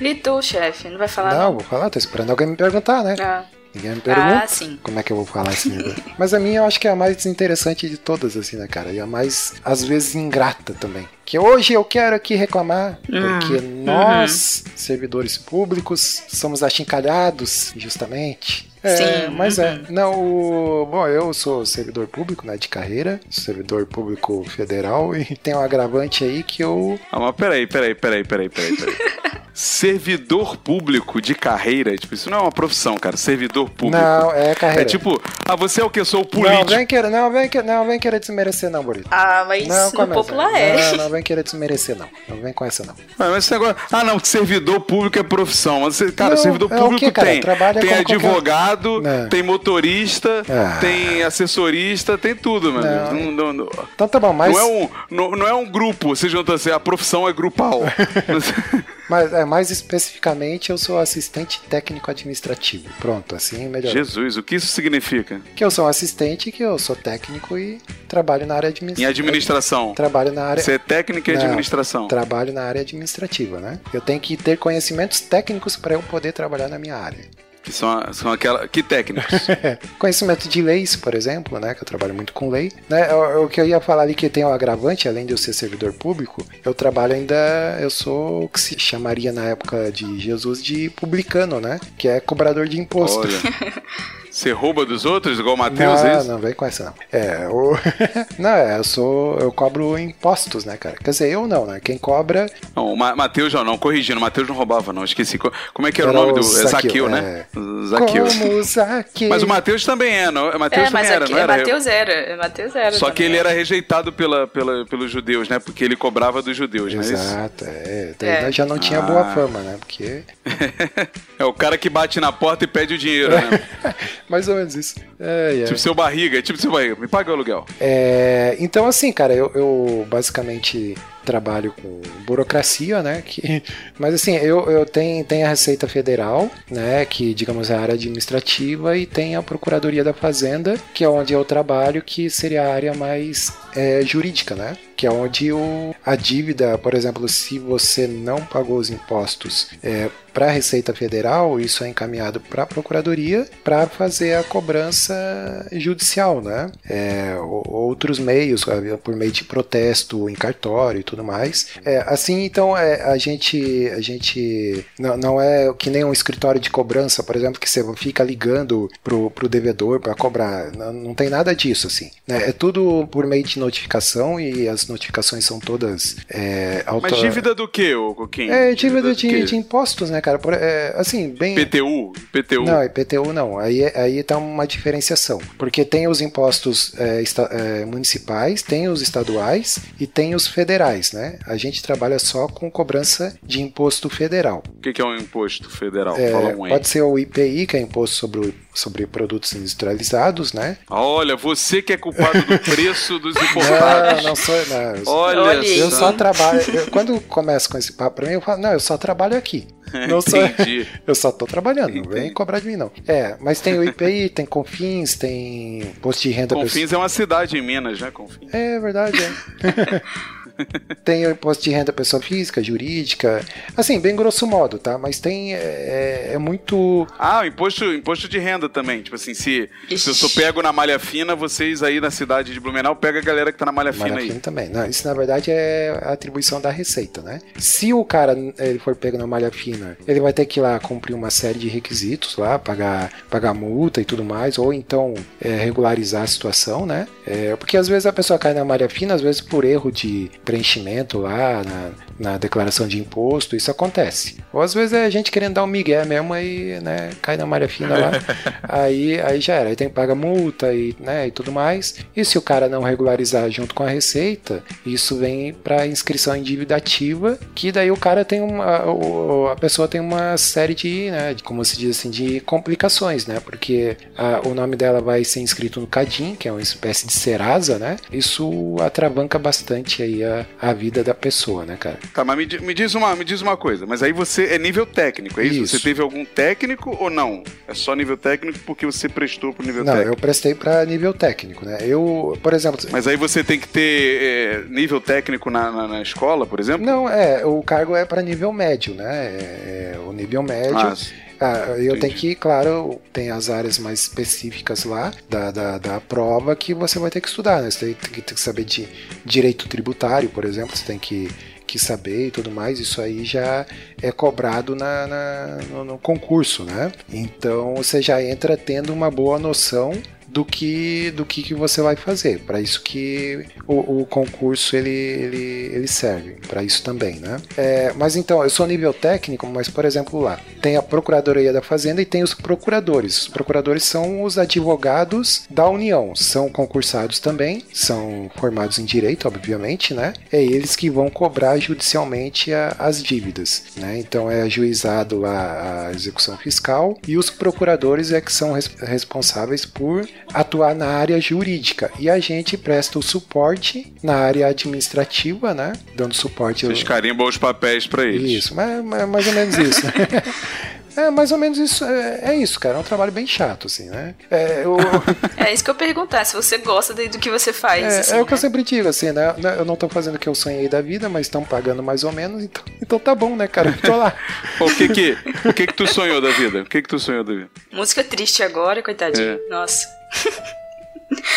E tu, chefe? Não vai falar Não, vou falar, tô esperando alguém me perguntar, né? Ah, Ninguém me pergunta. ah, sim. Como é que eu vou falar assim? né? Mas a minha eu acho que é a mais desinteressante de todas, assim, né, cara? E a mais, às vezes, ingrata também. Que hoje eu quero aqui reclamar, porque nós, servidores públicos, somos achincalhados, justamente. É, Sim, mas é. uhum. Não, o, bom, eu sou servidor público, né, de carreira, servidor público federal, e tem um agravante aí que eu Ah, mas peraí, peraí, peraí, peraí, peraí, peraí. Servidor público de carreira, tipo, isso não é uma profissão, cara. Servidor público. Não, é carreira. É tipo, ah, você é o que? Eu sou o Não, político. vem querer, não, vem querer, não, vem querer desmerecer, não, Burito. Ah, mas Não, no começa. popular é. Não, não vem querer desmerecer, não. Não vem com essa, não. Ah, mas esse negócio. Ah, não, servidor público é profissão. Mas, você- cara, Não, servidor é o público quê, cara? tem. Trabalha tem como qualquer- advogado, É. tem motorista, Ah. tem assessorista, tem tudo, Não, Deus. Não, não, não, Então tá bom, mas, não é um, não, não é um grupo, você junta assim, a profissão é grupal. mas é, mais especificamente eu sou assistente técnico administrativo. Pronto, assim melhor. Jesus, o que isso significa? Que eu sou um assistente, que eu sou técnico e trabalho na área Em administrativa. administração. Trabalho na área. Você é técnica em Não, administração. Trabalho na área administrativa, né? Eu tenho que ter conhecimentos técnicos para eu poder trabalhar na minha área. Que são, são aquela. Que técnicos? Conhecimento de leis, por exemplo, né? Que eu trabalho muito com lei. Né, o, o que eu ia falar ali que tem um agravante, além de eu ser servidor público, eu trabalho ainda. Eu sou o que se chamaria na época de Jesus de publicano, né? Que é cobrador de imposto. Olha. Você rouba dos outros, igual o Matheus, é não, isso? não vem com essa não. É, o... não, é, eu sou. Eu cobro impostos, né, cara? Quer dizer, eu não, né? Quem cobra Não, o Ma Matheus já não, corrigindo, o Matheus não roubava, não, esqueci. Co- Como é que era, Era o nome o do. É Zaqueu, Zaqueu, é. né? Zaqueu. como Zaqueu. Mas o Matheus também é, não? O Matheus É, também era, aqui não é era? Mateus era. Mateus era. Só que também. ele era rejeitado pela, pela, pelos judeus, né? Porque ele cobrava dos judeus, é isso? Exato, é. Daí É. já não tinha Ah. boa fama, né? Porque. É o cara que bate na porta e pede o dinheiro, né? Mais ou menos isso. É, é. tipo seu barriga, tipo seu barriga. Me paga o aluguel. É, então, assim, cara, eu, eu basicamente trabalho com burocracia, né? Que, mas assim, eu, eu tenho, tenho a Receita Federal, né? Que, digamos, é a área administrativa, e tem a Procuradoria da Fazenda, que é onde eu trabalho, que seria a área mais é, jurídica, né? Que é onde o, a dívida, por exemplo, se você não pagou os impostos é, para a Receita Federal, isso é encaminhado para a Procuradoria para fazer a cobrança judicial, né? É, outros meios, por meio de protesto em cartório e tudo mais. É, assim, então, é, a gente, a gente não, não é que nem um escritório de cobrança, por exemplo, que você fica ligando pro, pro devedor para cobrar. Não, não tem nada disso, assim. né? É tudo por meio de notificação e as notificações são todas é, auto... Mas dívida do quê, ô Coquinho? É, dívida do de, de impostos, né, cara? Por- é, assim, bem... PTU? PTU. Não, IPTU não. Aí, aí tá uma diferenciação. Porque tem os impostos é, esta- é, municipais, tem os estaduais e tem os federais, né? A gente trabalha só com cobrança de imposto federal. O que que é um imposto federal? É, um pode ser o IPI, que é imposto sobre, o- sobre produtos industrializados, né? Olha, você que é culpado do preço dos Não, importados. não sou. Não, eu, Olha, eu só. só trabalho. eu- quando começa com esse papo pra mim, eu falo, não, eu só trabalho aqui. Não sou, Entendi. Eu só tô trabalhando, não Entendi. vem cobrar de mim, não. É, mas tem o IPI, tem Confins, tem imposto de renda Confins é uma cidade em Minas, né, Confins? É verdade, é. tem o imposto de renda pessoa física, jurídica. Assim, bem grosso modo, tá? Mas tem. É, é muito. Ah, o imposto, imposto de renda também. Tipo assim, se, se eu sou pego na malha fina, vocês aí na cidade de Blumenau, pega a galera que tá na malha fina Malha fina aí. também. Não, isso na verdade é a atribuição da receita, né? Se o cara ele for pego na malha fina, ele vai ter que ir lá cumprir uma série de requisitos lá, pagar, pagar multa e tudo mais, ou então é, regularizar a situação, né? É, porque às vezes a pessoa cai na malha fina, às vezes por erro de, preenchimento lá na, na declaração de imposto, isso acontece. Ou às vezes é a gente querendo dar um migué mesmo aí, né, cai na malha fina lá, aí, aí já era, aí tem que pagar multa e, né, e tudo mais. E se o cara não regularizar junto com a receita, isso vem para inscrição em dívida ativa, que daí o cara tem uma, a pessoa tem uma série de, né, de, como se diz assim, de complicações, né, porque a, o nome dela vai ser inscrito no CADIM, que é uma espécie de Serasa, né, isso atravanca bastante aí a, a vida da pessoa, né, cara. Tá, mas me, me diz uma, me diz uma coisa, mas aí você é nível técnico, é isso? Isso. Você teve algum técnico ou não? É só nível técnico porque você prestou pro nível Não, técnico. eu prestei para nível técnico, né? Eu, por exemplo, Mas aí você tem que ter é, nível técnico na, na, na escola, por exemplo? não, é, o cargo é para nível médio, né? É, é o nível médio. Ah, Ah, eu entendi. tenho que, claro, tem as áreas mais específicas lá da, da, da prova que você vai ter que estudar, né? Você tem, tem que- tem que saber de direito tributário, por exemplo, você tem que, que saber e tudo mais. Isso aí já é cobrado na, na- no, no concurso, né? Então você já entra tendo uma boa noção do que do que, que você vai fazer. Para isso que o, o concurso ele, ele, ele serve, para isso também, né? É, mas então, eu sou nível técnico, mas por exemplo lá, tem a Procuradoria da Fazenda e tem os procuradores. Os procuradores são os advogados da União, são concursados também, são formados em direito, obviamente, né? É eles que vão cobrar judicialmente a- as dívidas, né? Então é ajuizado a, a execução fiscal e os procuradores é que são res- responsáveis por atuar na área jurídica e a gente presta o suporte na área administrativa, né? Dando suporte. Vocês carimbam os papéis pra eles. Isso, mas, mas mais ou menos isso. né? É, mais ou menos isso. É, é isso, cara. É um trabalho bem chato, assim, né? É, eu, É isso que eu perguntar, se você gosta de- do que você faz. é, assim, é o que eu né? sempre digo, assim, né? Né, Eu não tô fazendo o que eu sonhei da vida, mas estão pagando mais ou menos, então, então tá bom, né, cara? Eu tô lá. O que que, o que que tu sonhou da vida? O que que tu sonhou da vida? Música triste agora, coitadinho. É. Nossa.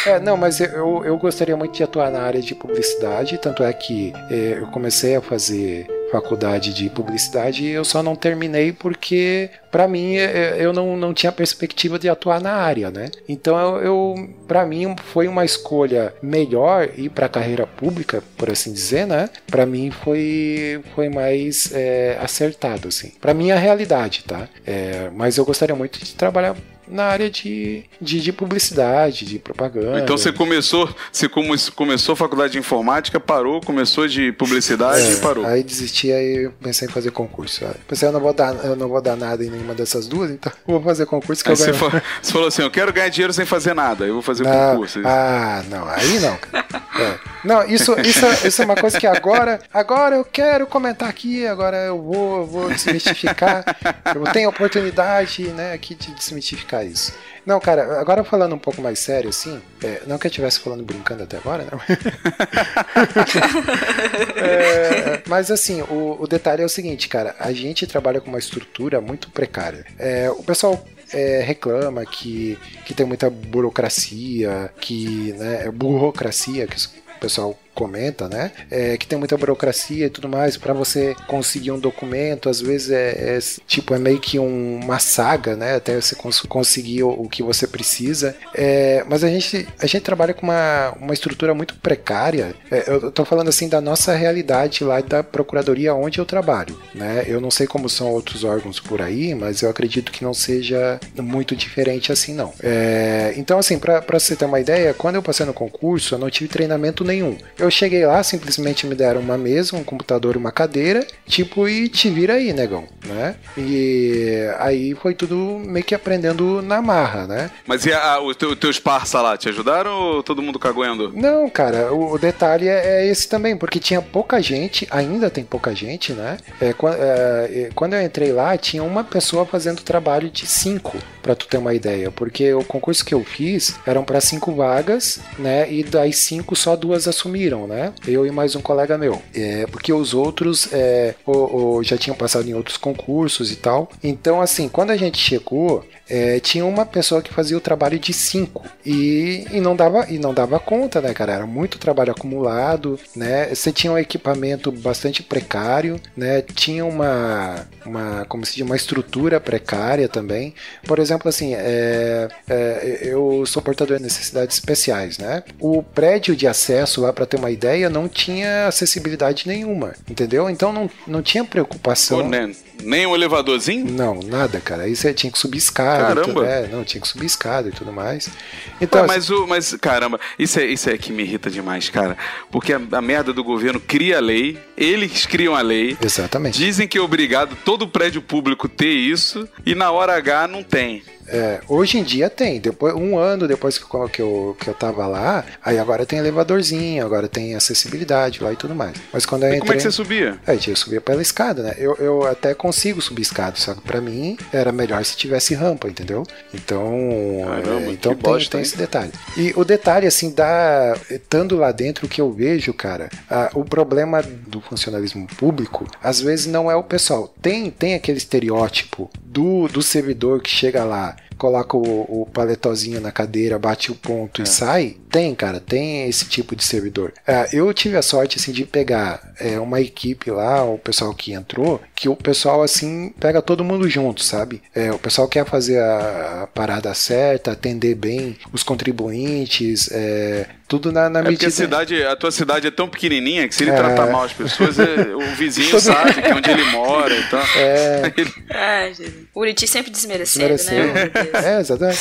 É, não, mas eu, eu gostaria muito de atuar na área de publicidade, tanto é que é, eu comecei a fazer faculdade de publicidade e eu só não terminei porque, para mim, é, eu não, não tinha perspectiva de atuar na área, né? Então, eu, eu para mim, foi uma escolha melhor ir para a carreira pública, por assim dizer, né? Para mim, foi, foi mais é, acertado, assim. Para minha realidade, tá? É, mas eu gostaria muito de trabalhar na área de, de, de publicidade, de propaganda. Então você começou, você come- começou a faculdade de informática, parou, começou de publicidade É, e parou. Aí desisti, aí eu pensei em fazer concurso. Aí Pensei, eu não vou dar, eu não vou dar nada em nenhuma dessas duas, então vou fazer concurso que Aí eu você, ganho. fa- você falou assim, eu quero ganhar dinheiro sem fazer nada, eu vou fazer Não, concurso. ah, não, aí não. É. Não, isso, isso, isso é uma coisa que agora, agora eu quero comentar aqui, agora eu vou, eu vou desmistificar. Eu tenho a oportunidade, né, aqui de desmistificar isso. Não, cara, agora falando um pouco mais sério, assim, é, não que eu estivesse falando brincando até agora, né? É, mas assim, o, o detalhe é o seguinte, cara, a gente trabalha com uma estrutura muito precária. É, o pessoal é, reclama que, que tem muita burocracia, que né, é burocracia, que o pessoal comenta, né? É, que tem muita burocracia e tudo mais para você conseguir um documento, às vezes é, é, tipo é meio que um- uma saga, né? Até você cons- conseguir o, o que você precisa. É, mas a gente a gente trabalha com uma, uma estrutura muito precária. É, eu tô falando assim da nossa realidade lá da procuradoria onde eu trabalho, né? Eu não sei como são outros órgãos por aí, mas eu acredito que não seja muito diferente assim não. É, então assim, para você ter uma ideia, quando eu passei no concurso, eu não tive treinamento nenhum. Eu cheguei lá, simplesmente me deram uma mesa, um computador e uma cadeira, tipo, e te vira aí, negão, né? E aí foi tudo meio que aprendendo na marra, né? Mas e a, os teu- teus parça lá, te ajudaram ou todo mundo cagoendo? Não, cara, o, o detalhe é, é esse também, porque tinha pouca gente, ainda tem pouca gente, né? É, quan- é, é, quando eu entrei lá, tinha uma pessoa fazendo trabalho de cinco, pra tu ter uma ideia, porque o concurso que eu fiz eram para cinco vagas, né? E das cinco só duas assumiram, né? Eu e mais um colega meu, é, porque os outros é, o- o- já tinham passado em outros concursos e tal. Então, assim, quando a gente chegou, é, tinha uma pessoa que fazia o trabalho de cinco e, e não dava e não dava conta, né, cara? Era muito trabalho acumulado, né? Você tinha um equipamento bastante precário, né? Tinha uma, uma como se diz, uma estrutura precária também. Por exemplo, assim, é, é, eu sou portador de necessidades especiais, né? O prédio de acesso lá para ter uma ideia, não tinha acessibilidade nenhuma, entendeu? Então não, não tinha preocupação. Né? Nem um elevadorzinho? Não, nada, cara. Aí você tinha que subir escada. Caramba. tudo- é, não, tinha que subir escada e tudo mais. Então, Ué, mas, o, mas, caramba, isso é, isso é que me irrita demais, cara. Porque a, a merda do governo cria a lei, eles criam a lei, exatamente. dizem que é obrigado todo prédio público ter isso, e na hora H não tem. É, hoje em dia tem. Depois, um ano depois que, eu- que, eu, que eu tava lá, aí agora tem elevadorzinho, agora tem acessibilidade lá e tudo mais. Mas quando eu E entrei. como é que você subia? É, eu subia pela escada, né? Eu, eu até consigo subir escada, só que pra mim era melhor se tivesse rampa, entendeu? Então, Caramba, é, então tem, tem esse detalhe. E o detalhe, assim, da estando lá dentro, o que eu vejo, cara, ah, o problema do funcionalismo público, às vezes não é o pessoal. Tem, tem aquele estereótipo do, do servidor que chega lá, coloca o, o paletozinho na cadeira, bate o ponto É. e sai. Tem, cara, tem esse tipo de servidor. Ah, eu tive a sorte, assim, de pegar é, uma equipe lá, o pessoal que entrou, que o pessoal, assim, pega todo mundo junto, sabe? É, o pessoal quer fazer a, a parada certa, atender bem os contribuintes, é, tudo na, na É porque medida... a, cidade, a tua cidade é tão pequenininha que se ele É. tratar mal as pessoas, é- o vizinho sabe que é onde ele mora e tal. É, Ele- Ai, Uriti sempre desmerecendo, Desmerecendo. né? É, exatamente.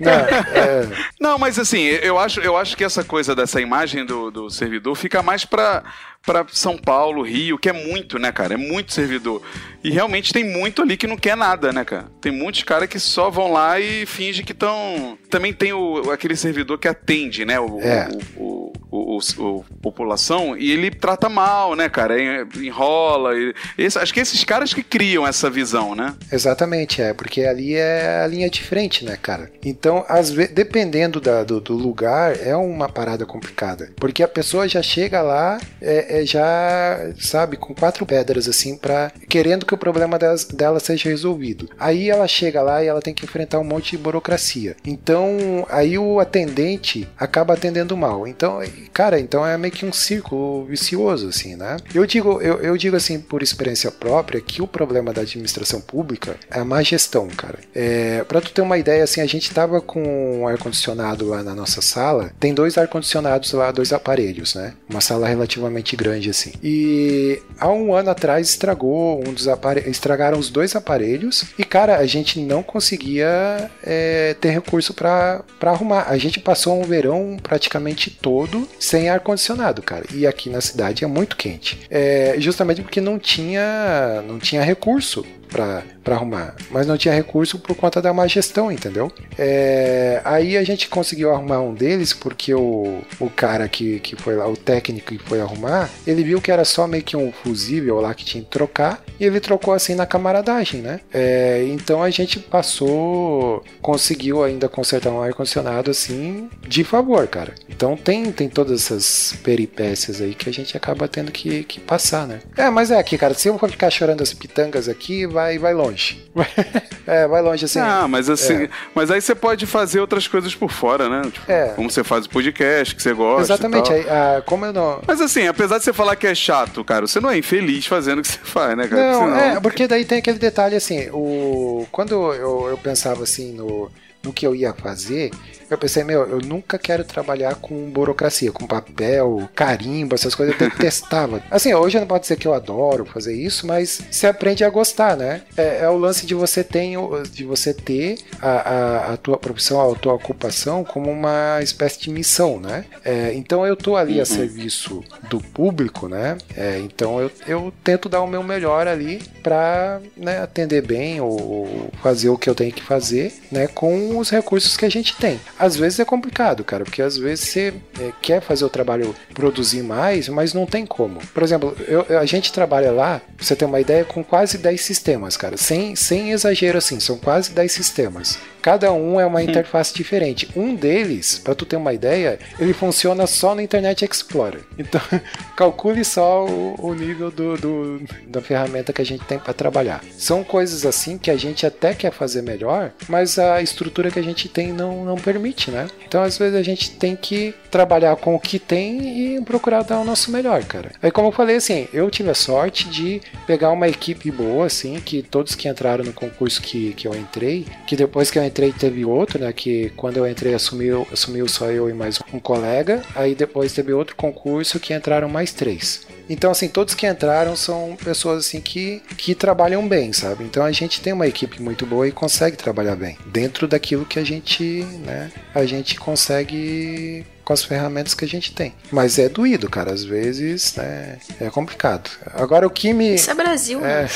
Não, é, Não, mas assim, eu acho, eu acho que essa coisa dessa imagem do, do servidor fica mais pra, pra São Paulo, Rio, que é muito, né, cara? É muito servidor. E realmente tem muito ali que não quer nada, né, cara? Tem muitos caras que só vão lá e fingem que estão. Também tem o, aquele servidor que atende, né? O, É. o, o, o- população e ele trata mal, né, cara? En- Enrola. e- esse- acho que esses caras que criam essa visão, né? Exatamente, é, porque ali é a linha de frente, né, cara? Então, às vezes, dependendo da- do, do lugar, é uma parada complicada. Porque a pessoa já chega lá, é, é já, sabe, com quatro pedras, assim, pra, querendo que o problema delas- dela seja resolvido. Aí ela chega lá e ela tem que enfrentar um monte de burocracia. Então, aí o atendente acaba atendendo mal. Então, cara, então é meio que um círculo vicioso, assim, né? Eu digo, eu, eu digo assim, por experiência própria, que o problema da administração pública é a má gestão, cara. É, pra tu ter uma ideia, assim, a gente tava com um ar-condicionado lá na nossa sala, tem dois ar-condicionados lá, dois aparelhos, né? Uma sala relativamente grande, assim. E há um ano atrás estragou um dos estragaram os dois aparelhos, e cara, a gente não conseguia é, ter recurso pra arrumar. A gente passou um verão praticamente todo sem ar-condicionado, cara. E aqui na cidade é muito quente. É, justamente porque não tinha, não tinha recurso para arrumar, mas não tinha recurso por conta da má gestão, entendeu? É, aí a gente conseguiu arrumar um deles porque o, o cara que, que foi lá, o técnico que foi arrumar, ele viu que era só meio que um fusível lá que tinha que trocar e ele trocou assim na camaradagem, né? É, então a gente passou, conseguiu ainda consertar um ar-condicionado assim de favor, cara. Então tem, tem todas essas peripécias aí que a gente acaba tendo que, que passar, né? É, mas é aqui, cara, se eu for ficar chorando as pitangas aqui, vai, vai longe. é, vai longe assim. Ah, mas assim, É. mas aí você pode fazer outras coisas por fora, né? Tipo, É. Como você faz o podcast, que você gosta. Exatamente, aí, ah, como eu não. Mas assim, apesar de você falar que é chato, cara, você não é infeliz fazendo o que você faz, né, cara? Não, Senão- é, porque daí tem aquele detalhe assim, o quando eu, eu pensava assim no, no que eu ia fazer, eu pensei, meu, eu nunca quero trabalhar com burocracia, com papel, carimbo, essas coisas, eu detestava. Assim, hoje não pode dizer que eu adoro fazer isso, mas você aprende a gostar, né? É, é o lance de você ter, de você ter a, a, a tua profissão, a tua ocupação como uma espécie de missão, né? É, então eu tô ali a serviço do público, né? É, então eu, eu tento dar o meu melhor ali para né, atender bem ou, ou fazer o que eu tenho que fazer, né? Com os recursos que a gente tem. Às vezes é complicado, cara, porque às vezes você é, quer fazer o trabalho produzir mais, mas não tem como. Por exemplo, eu- a gente trabalha lá, você ter uma ideia, com quase 10 sistemas, cara. Sem, sem exagero assim, são quase 10 sistemas. Cada um é uma interface diferente. Um deles, para tu ter uma ideia, ele funciona só no Internet Explorer. Então, calcule só o, o nível do, do- da ferramenta que a gente tem para trabalhar. São coisas assim que a gente até quer fazer melhor, mas a estrutura que a gente tem não, não permite, né? Então, às vezes a gente tem que trabalhar com o que tem e procurar dar o nosso melhor, cara. Aí, como eu falei, assim, eu tive a sorte de pegar uma equipe boa, assim, que todos que entraram no concurso que, que eu entrei, que depois que eu entrei teve outro, né? Que quando eu entrei assumiu, assumiu só eu e mais um colega. Aí depois teve outro concurso que entraram mais três. Então, assim, todos que entraram são pessoas assim que, que trabalham bem, sabe? Então a gente tem uma equipe muito boa e consegue trabalhar bem. Dentro daquilo que a gente, né? A gente consegue com as ferramentas que a gente tem. Mas é doído, cara. Às vezes né, é complicado. Agora o que me. Isso é Brasil, é, né?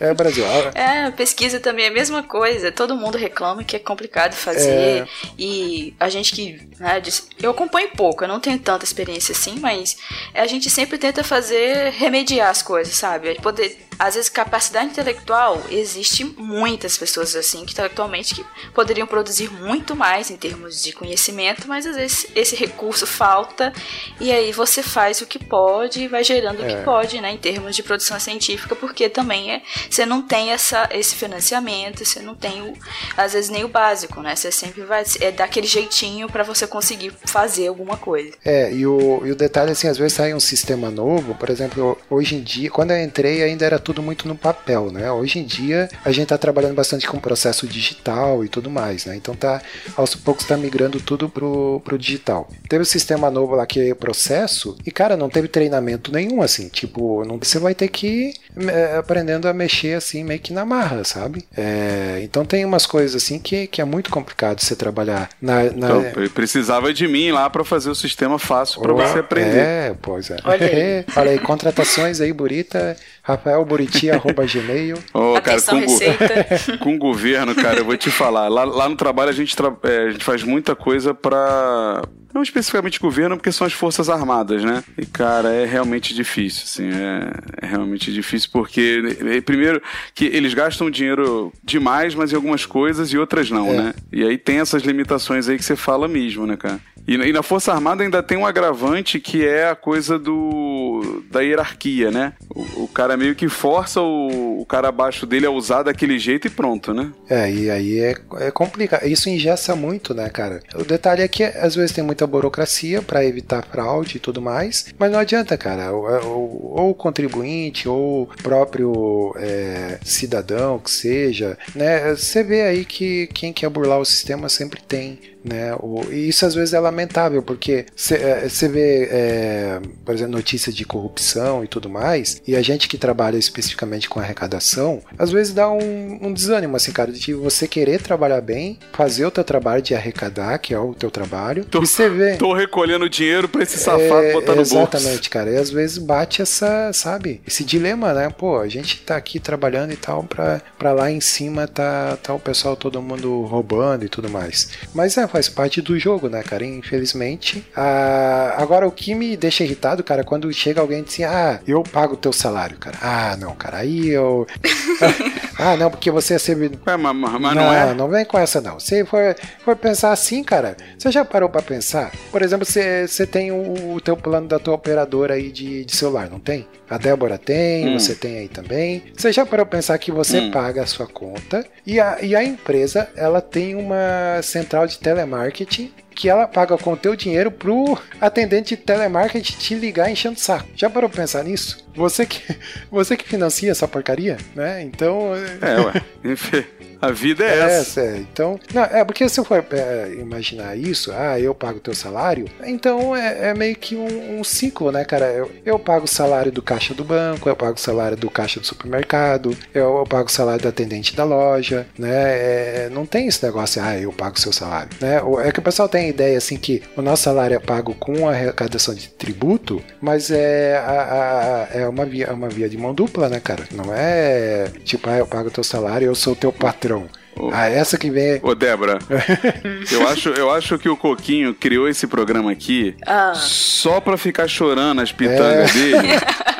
é Brasil. É, pesquisa também é a mesma coisa. Todo mundo reclama que é complicado fazer. É. E a gente que. Né, eu acompanho pouco, eu não tenho tanta experiência assim, mas a gente sempre tenta fazer remediar as coisas, sabe? Poder. Às vezes, capacidade intelectual, existe muitas pessoas assim, que intelectualmente que poderiam produzir muito mais em termos de conhecimento, mas às vezes esse recurso falta e aí você faz o que pode e vai gerando o É. que pode, né, em termos de produção científica, porque também é, você não tem essa, esse financiamento, você não tem, o, às vezes, nem o básico, né? Você sempre vai é daquele jeitinho para você conseguir fazer alguma coisa. É, e o, e o detalhe, assim, às vezes sai um sistema novo, por exemplo, hoje em dia, quando eu entrei ainda era tudo muito no papel, né? Hoje em dia a gente tá trabalhando bastante com processo digital e tudo mais, né? Então tá, aos poucos tá migrando tudo pro, pro digital. Teve o sistema novo lá que é processo, e cara, não teve treinamento nenhum, assim, tipo, não, você vai ter que ir é, aprendendo a mexer assim, meio que na marra, sabe? É, então tem umas coisas assim que, que é muito complicado você trabalhar na. na Então, precisava de mim lá pra fazer o sistema fácil pra Oh, você aprender. É, pois é. Olha aí. Olha aí, contratações aí, Burita, rafaelburiti.gmail. Ô, cara, Atenção, com, go- receita. com o governo, cara, eu vou te falar. Lá, lá no trabalho a gente, tra- é, a gente faz muita coisa pra. Não especificamente governo, porque são as Forças Armadas, né? E, cara, é realmente difícil, assim. É, é realmente difícil porque, eh, primeiro, que eles gastam dinheiro demais, mas em algumas coisas e outras não, É. né? E aí tem essas limitações aí que você fala mesmo, né, cara? E, na- e na Força Armada ainda tem um agravante que é a coisa do da hierarquia, né? O, o cara meio que força o, o cara abaixo dele a usar daquele jeito e pronto, né? É, e aí é, é complicado. Isso ingessa muito, né, cara? O detalhe é que às vezes tem muita burocracia para evitar fraude e tudo mais, mas não adianta, cara. Ou, ou- o contribuinte, ou próprio é, cidadão que seja, né? Você vê aí que quem quer burlar o sistema sempre tem. Né? O- e isso às vezes é lamentável, porque você vê, é, por exemplo, notícias de corrupção e tudo mais, e a gente que trabalha especificamente com arrecadação, às vezes dá um, um desânimo, assim, cara, de você querer trabalhar bem, fazer o teu trabalho de arrecadar, que é o teu trabalho, Tô- e você vê. Tô recolhendo dinheiro pra esse safado É, botar no bolso. Exatamente, cara. E às vezes bate essa, sabe, esse dilema, né? Pô, a gente tá aqui trabalhando e tal, pra, pra lá em cima tá, tá o pessoal, todo mundo roubando e tudo mais. Mas é, faz parte do jogo, né, cara? Infelizmente. Ah, agora, o que me deixa irritado, cara, quando chega alguém e diz assim, ah, eu pago o teu salário, cara. Ah, não, cara, aí eu. ah, não, porque você é servidor. Ué, mas, mas mas não, é? Não vem com essa, não. Se for, for pensar assim, cara, você já parou pra pensar? Por exemplo, você, você tem o, o teu plano da tua operadora aí de, de celular, não tem? A Débora tem, Hum. você tem aí também. Você já parou pra pensar que você Hum. paga a sua conta e a, e a empresa, ela tem uma central de telemarketing que ela paga com o teu dinheiro pro atendente de telemarketing te ligar enchendo o saco. Já parou pra pensar nisso? Você que, você que financia essa porcaria, né? Então... É, ué. Enfim, A vida é, essa. É, então. Não, é porque se eu for é, imaginar isso, ah, eu pago o teu salário, então é, é meio que um, um ciclo, né, cara? Eu, eu pago o salário do caixa do banco, eu pago o salário do caixa do supermercado, eu, eu pago o salário do atendente da loja, né? É, não tem esse negócio, ah, eu pago o seu salário, né? É que o pessoal tem a ideia assim que o nosso salário é pago com a arrecadação de tributo, mas é, a- a- é uma, via, é uma via de mão dupla, né, cara? Não é tipo, ah, eu pago teu salário, eu sou o teu patrão. Ô. Ah, essa que vem. Ô, Débora, eu acho, eu acho que o Coquinho criou esse programa aqui Ah. só pra ficar chorando as pitangas dele.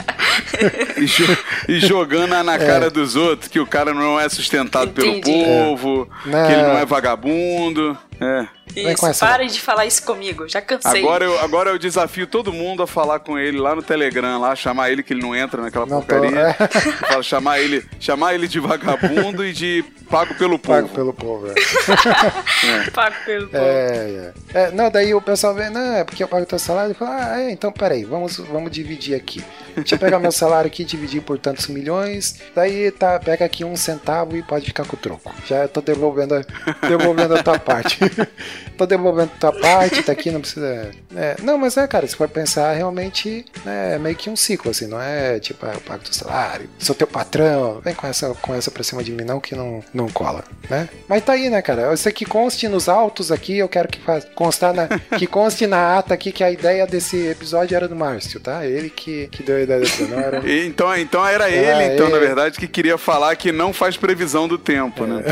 E, jo- e jogando na cara dos outros que o cara não é sustentado Entendi. pelo povo, Não. que ele não é vagabundo. É. Isso, parem de falar isso comigo, já cansei. Agora eu, agora eu desafio todo mundo a falar com ele lá no Telegram, lá, chamar ele que ele não entra naquela Não tô, porcaria. é. Fala, chamar ele, chamar ele de vagabundo e de pago pelo povo. Pago pelo povo, é. Pago pelo povo. É, é. É, Não, daí o pessoal vê, não, é porque eu pago teu salário e fala, ah, é, então peraí, vamos, vamos dividir aqui. Deixa eu pegar meu salário aqui e dividir por tantos milhões. Daí tá, pega aqui um centavo e pode ficar com o troco. Já tô devolvendo, a- devolvendo a tua parte. tô devolvendo a tua parte, tá aqui, não precisa. É, não, mas é, cara, se for pensar, realmente né, é meio que um ciclo, assim, não é tipo, ah, eu pago teu salário, sou teu patrão, vem com essa, com essa pra cima de mim, não, que não, não cola, né? Mas tá aí, né, cara? Isso aqui conste nos autos aqui, eu quero que faz, constar na, que conste na ata aqui que a ideia desse episódio era do Márcio, tá? Ele que, que deu a ideia dessa, não era. Então, então era Era ele, então, na ele. verdade, que queria falar que não faz previsão do tempo, né?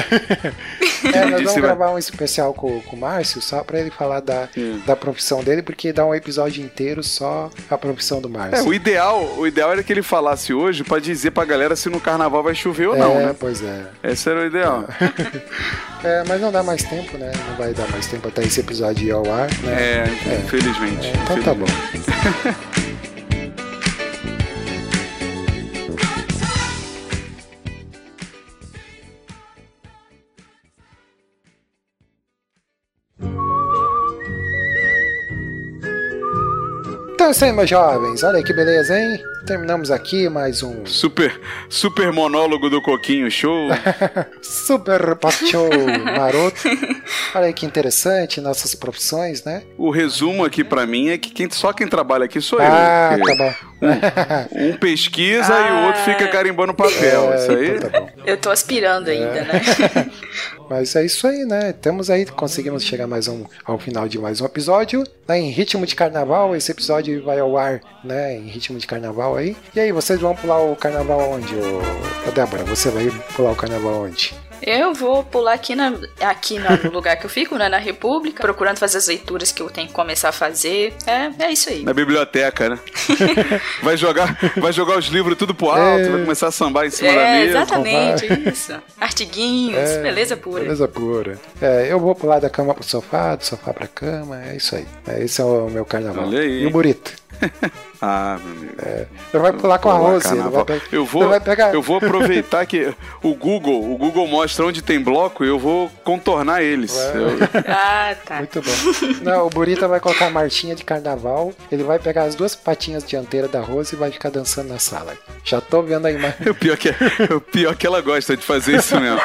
É, nós Disse, vamos vai. gravar um especial com, com o Márcio só pra ele falar da, É. da profissão dele, porque dá um episódio inteiro só a profissão do É, Márcio. o ideal, o ideal era que ele falasse hoje pra dizer pra galera se no carnaval vai chover ou não, é, né? pois é. Esse era o ideal. É, mas não dá mais tempo, né? Não vai dar mais tempo até esse episódio ir ao ar, né? É, infelizmente. É, então tá bom. Então é meus jovens. Olha que beleza, hein? Terminamos aqui mais um Super, super monólogo do Coquinho Show. Super Show maroto. Olha aí que interessante, nossas profissões, né? o resumo aqui pra mim é que quem, só quem trabalha aqui sou eu. Ah, porque tá bom. Um pesquisa e o outro fica carimbando papel. É, Isso aí. então tá. Eu tô aspirando ainda, né? Mas é isso aí, né? Temos aí, conseguimos chegar mais um, ao final de mais um episódio. Né? Em ritmo de carnaval, esse episódio vai ao ar, né? Em ritmo de carnaval aí. E aí, vocês vão pular o carnaval onde, ô, ô Débora? Você vai pular o carnaval onde? Eu vou pular aqui, na, aqui no lugar que eu fico, né? Na República, procurando fazer as leituras que eu tenho que começar a fazer. É, é isso aí. Na biblioteca, né? vai jogar, vai jogar os livros tudo pro alto, É. vai começar a sambar em cima da É, mesa. exatamente, isso. Artiguinhos, É, beleza pura. Beleza pura. É, eu vou pular da cama pro sofá, do sofá pra cama, é isso aí. É, esse é o meu carnaval. Olha aí. E o Burito? Ah, meu amigo. Ele vai pular com a Rose. Vai pegar- Eu vou, vai pegar. eu vou aproveitar que o Google, o Google mostra onde tem bloco, eu vou contornar eles. Eu- Ah, tá. Muito bom. Não, o Burita vai colocar a marchinha de carnaval. Ele vai pegar as duas patinhas dianteiras da Rose e vai ficar dançando na sala. Já tô vendo a imagem. o, pior que, é, o pior que ela gosta de fazer isso mesmo.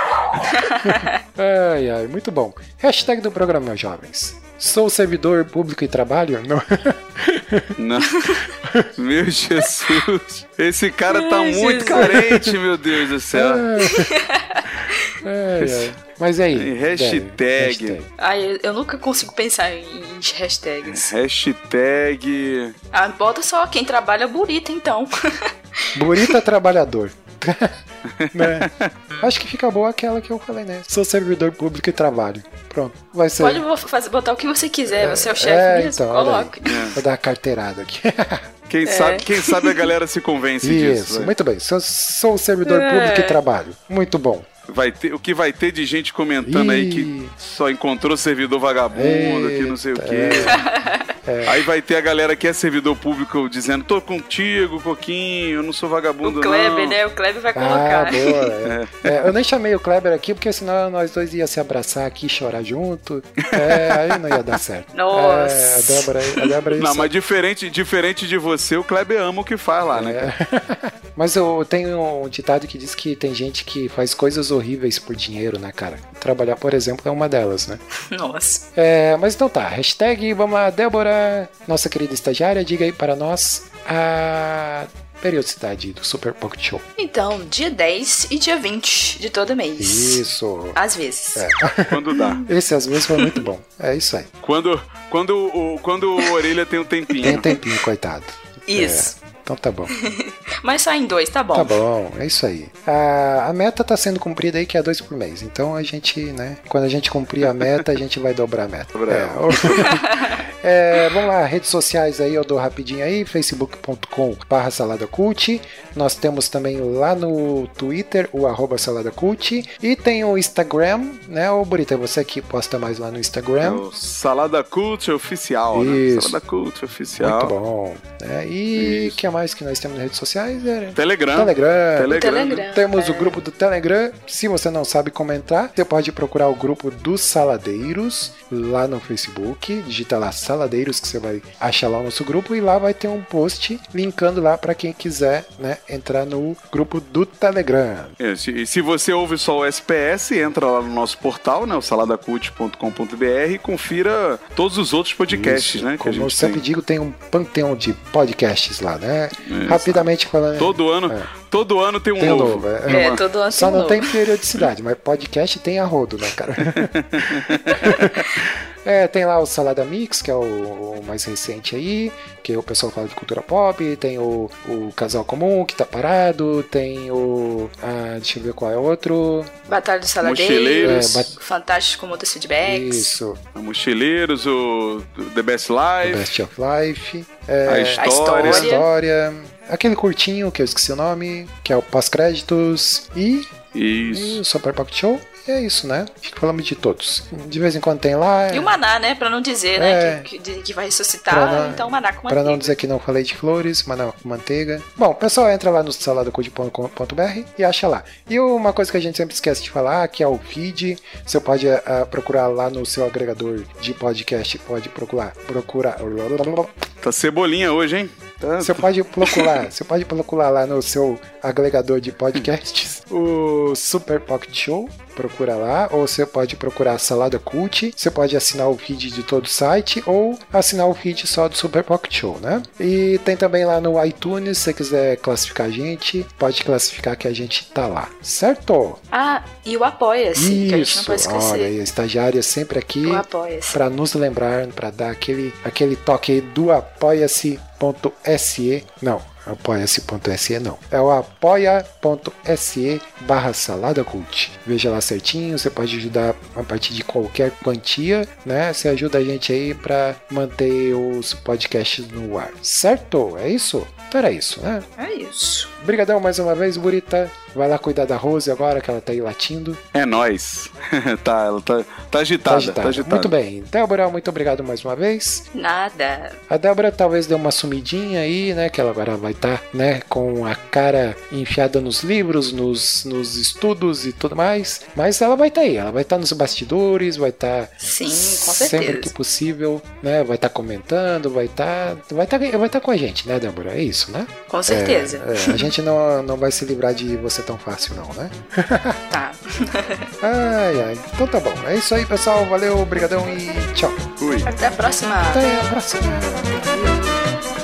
Ai, ai, muito bom. Hashtag do programa, meus jovens. Sou servidor público e trabalho? Não. Não. Meu Jesus. Esse cara tá Ai, muito Jesus. carente, meu Deus do céu. Ai, ai. Mas e aí? Hashtag. Hashtag. Ai, eu, eu nunca consigo pensar em hashtags. Hashtag. Ah, bota só quem trabalha bonita, então. Burita trabalhador. né? Acho que fica boa aquela que eu falei, né? Sou servidor público e trabalho. Pronto. Vai ser. Pode fazer, botar o que você quiser, você é o chefe é, mesmo, então, coloque. Vou dar uma carteirada aqui. Quem, sabe, quem sabe a galera se convence disso. Isso, vai. muito bem. Sou, sou servidor É. público e trabalho. Muito bom. Vai ter, o que vai ter de gente comentando aí que Ih. só encontrou servidor vagabundo, que não sei o Eita, quê. Aí vai ter a galera que é servidor público dizendo: tô contigo, Coquinho, eu não sou vagabundo, O Kleber, não. né? O Kleber vai Ah, colocar. boa. é. É, eu nem chamei o Kleber aqui, porque senão nós dois ia se abraçar aqui e chorar junto. É, aí não ia dar certo. Nossa. É, a Débora, a Débora Não, isso- mas diferente, diferente de você, o Kleber ama o que faz lá, né? É. Mas eu tenho um ditado que diz que tem gente que faz coisas horríveis por dinheiro, né, cara? Trabalhar, por exemplo, é uma delas, né? Nossa. É, mas então tá, hashtag, vamos lá, Débora, nossa querida estagiária, diga aí para nós a periodicidade do Super Pocket Show. Então, dia 10 e dia 20 de todo mês. Isso. Às vezes. É. Quando dá. Esse às vezes foi muito bom. É isso aí. Quando, quando, o, quando o Orelha tem um tempinho. Tem um tempinho, coitado. Isso. É, então tá bom. Mas só em dois, tá bom. Tá bom, é isso aí. A, a meta tá sendo cumprida aí, que é dois por mês. Então a gente, né? Quando a gente cumprir a meta, a gente vai dobrar a meta. Dobrar É, É, vamos lá, redes sociais aí, eu dou rapidinho aí, facebook.com barra saladacult. Nós temos também lá no Twitter o arroba saladacult. E tem o Instagram, né? Ô Burita, é você que posta mais lá no É Instagram. o Salada Cult Oficial, né? Isso. Salada Cult Oficial. Muito bom. né? E o que mais que nós temos nas redes sociais? É... Telegram. Telegram. Telegram. Telegram. Temos é. o grupo do Telegram. Se você não sabe comentar, você pode procurar o grupo dos Saladeiros lá no Facebook. Digita lá Saladeiros que você vai achar lá o nosso grupo e lá vai ter um post linkando lá para quem quiser, né, entrar no grupo do Telegram. É, se- E se você ouve só o SPS, entra lá no nosso portal, né, o saladacult.com.br e confira todos os outros podcasts, Isso. né, que Como a gente eu sempre tem. digo, tem um panteão de podcasts lá, né? Isso. Rapidamente falando. Todo ano, É. todo ano tem um Tem novo. novo, é. É, todo ano Só tem um não novo. tem periodicidade, mas podcast tem a rodo, né, cara? é, tem lá o Salada Mix, que é o, o mais recente aí, que o pessoal fala de cultura pop, tem o, o Casal Comum, que tá parado, tem o... Ah, deixa eu ver qual é o outro. Batalha dos Mochileiros. Saladeiros. É, bat- Fantástico com muitos feedbacks. Isso, Mochileiros, o The Best The Life, Best of Life. É, a história. história. História. Aquele curtinho, que eu esqueci o nome, que é o pós-créditos. E E Isso. o Super Pocket Show. E é isso, né? Acho que falamos de todos. De vez em quando tem lá. E o maná, né? Pra não dizer, É. né? Que, que, que vai ressuscitar. Não- então, maná com Pra não manteiga. dizer que não falei de flores, mas não, com manteiga. Bom, pessoal, entra lá no saladacode.com.br e acha lá. E uma coisa que a gente sempre esquece de falar, que é o feed. Você pode ah, procurar lá no seu agregador de podcast, pode procurar. procurar Tá cebolinha hoje, hein? Tá- Você pode procurar, você pode procurar lá no seu agregador de podcasts o Super Pocket Show, procura lá, ou você pode procurar Salada Cult, você pode assinar o feed de todo o site ou assinar o feed só do Super Pocket Show, né? E tem também lá no iTunes, se você quiser classificar a gente, pode classificar que a gente tá lá, certo? Ah, e o Apoia-se, que a gente não Isso, pode esquecer. olha aí, a estagiária sempre aqui Apoia-se. para nos lembrar, para dar aquele, aquele toque aí do apoia-se.se. Não, apoia-se.se não. É o apoia.se barra salada cult. Veja lá certinho, você pode ajudar a partir de qualquer quantia, né? Você ajuda a gente aí para manter os podcasts no ar. Certo? É isso? Então era isso, né? É isso. Obrigadão mais uma vez, Burita. Vai lá cuidar da Rose agora que ela tá aí latindo. É nóis. tá, ela tá, tá agitada, Tá agitada. tá agitada. Muito bem. Débora, muito obrigado mais uma vez. Nada. A Débora talvez dê uma sumidinha aí, né? Que ela agora vai estar, né? Com a cara enfiada nos livros, nos, nos estudos e tudo mais. Mas ela vai estar aí, ela vai estar nos bastidores, vai estar Sim, com sempre certeza. que possível, né? Vai estar comentando, vai estar, vai estar, vai estar com a gente, né, Débora? É isso, né? Com certeza. É, é, a gente não, não vai se livrar de você tão fácil, não, né? Tá. Ai, ai. Então tá bom. É isso aí, pessoal. Valeu, obrigadão e tchau. Fui. Até a próxima. Até a próxima.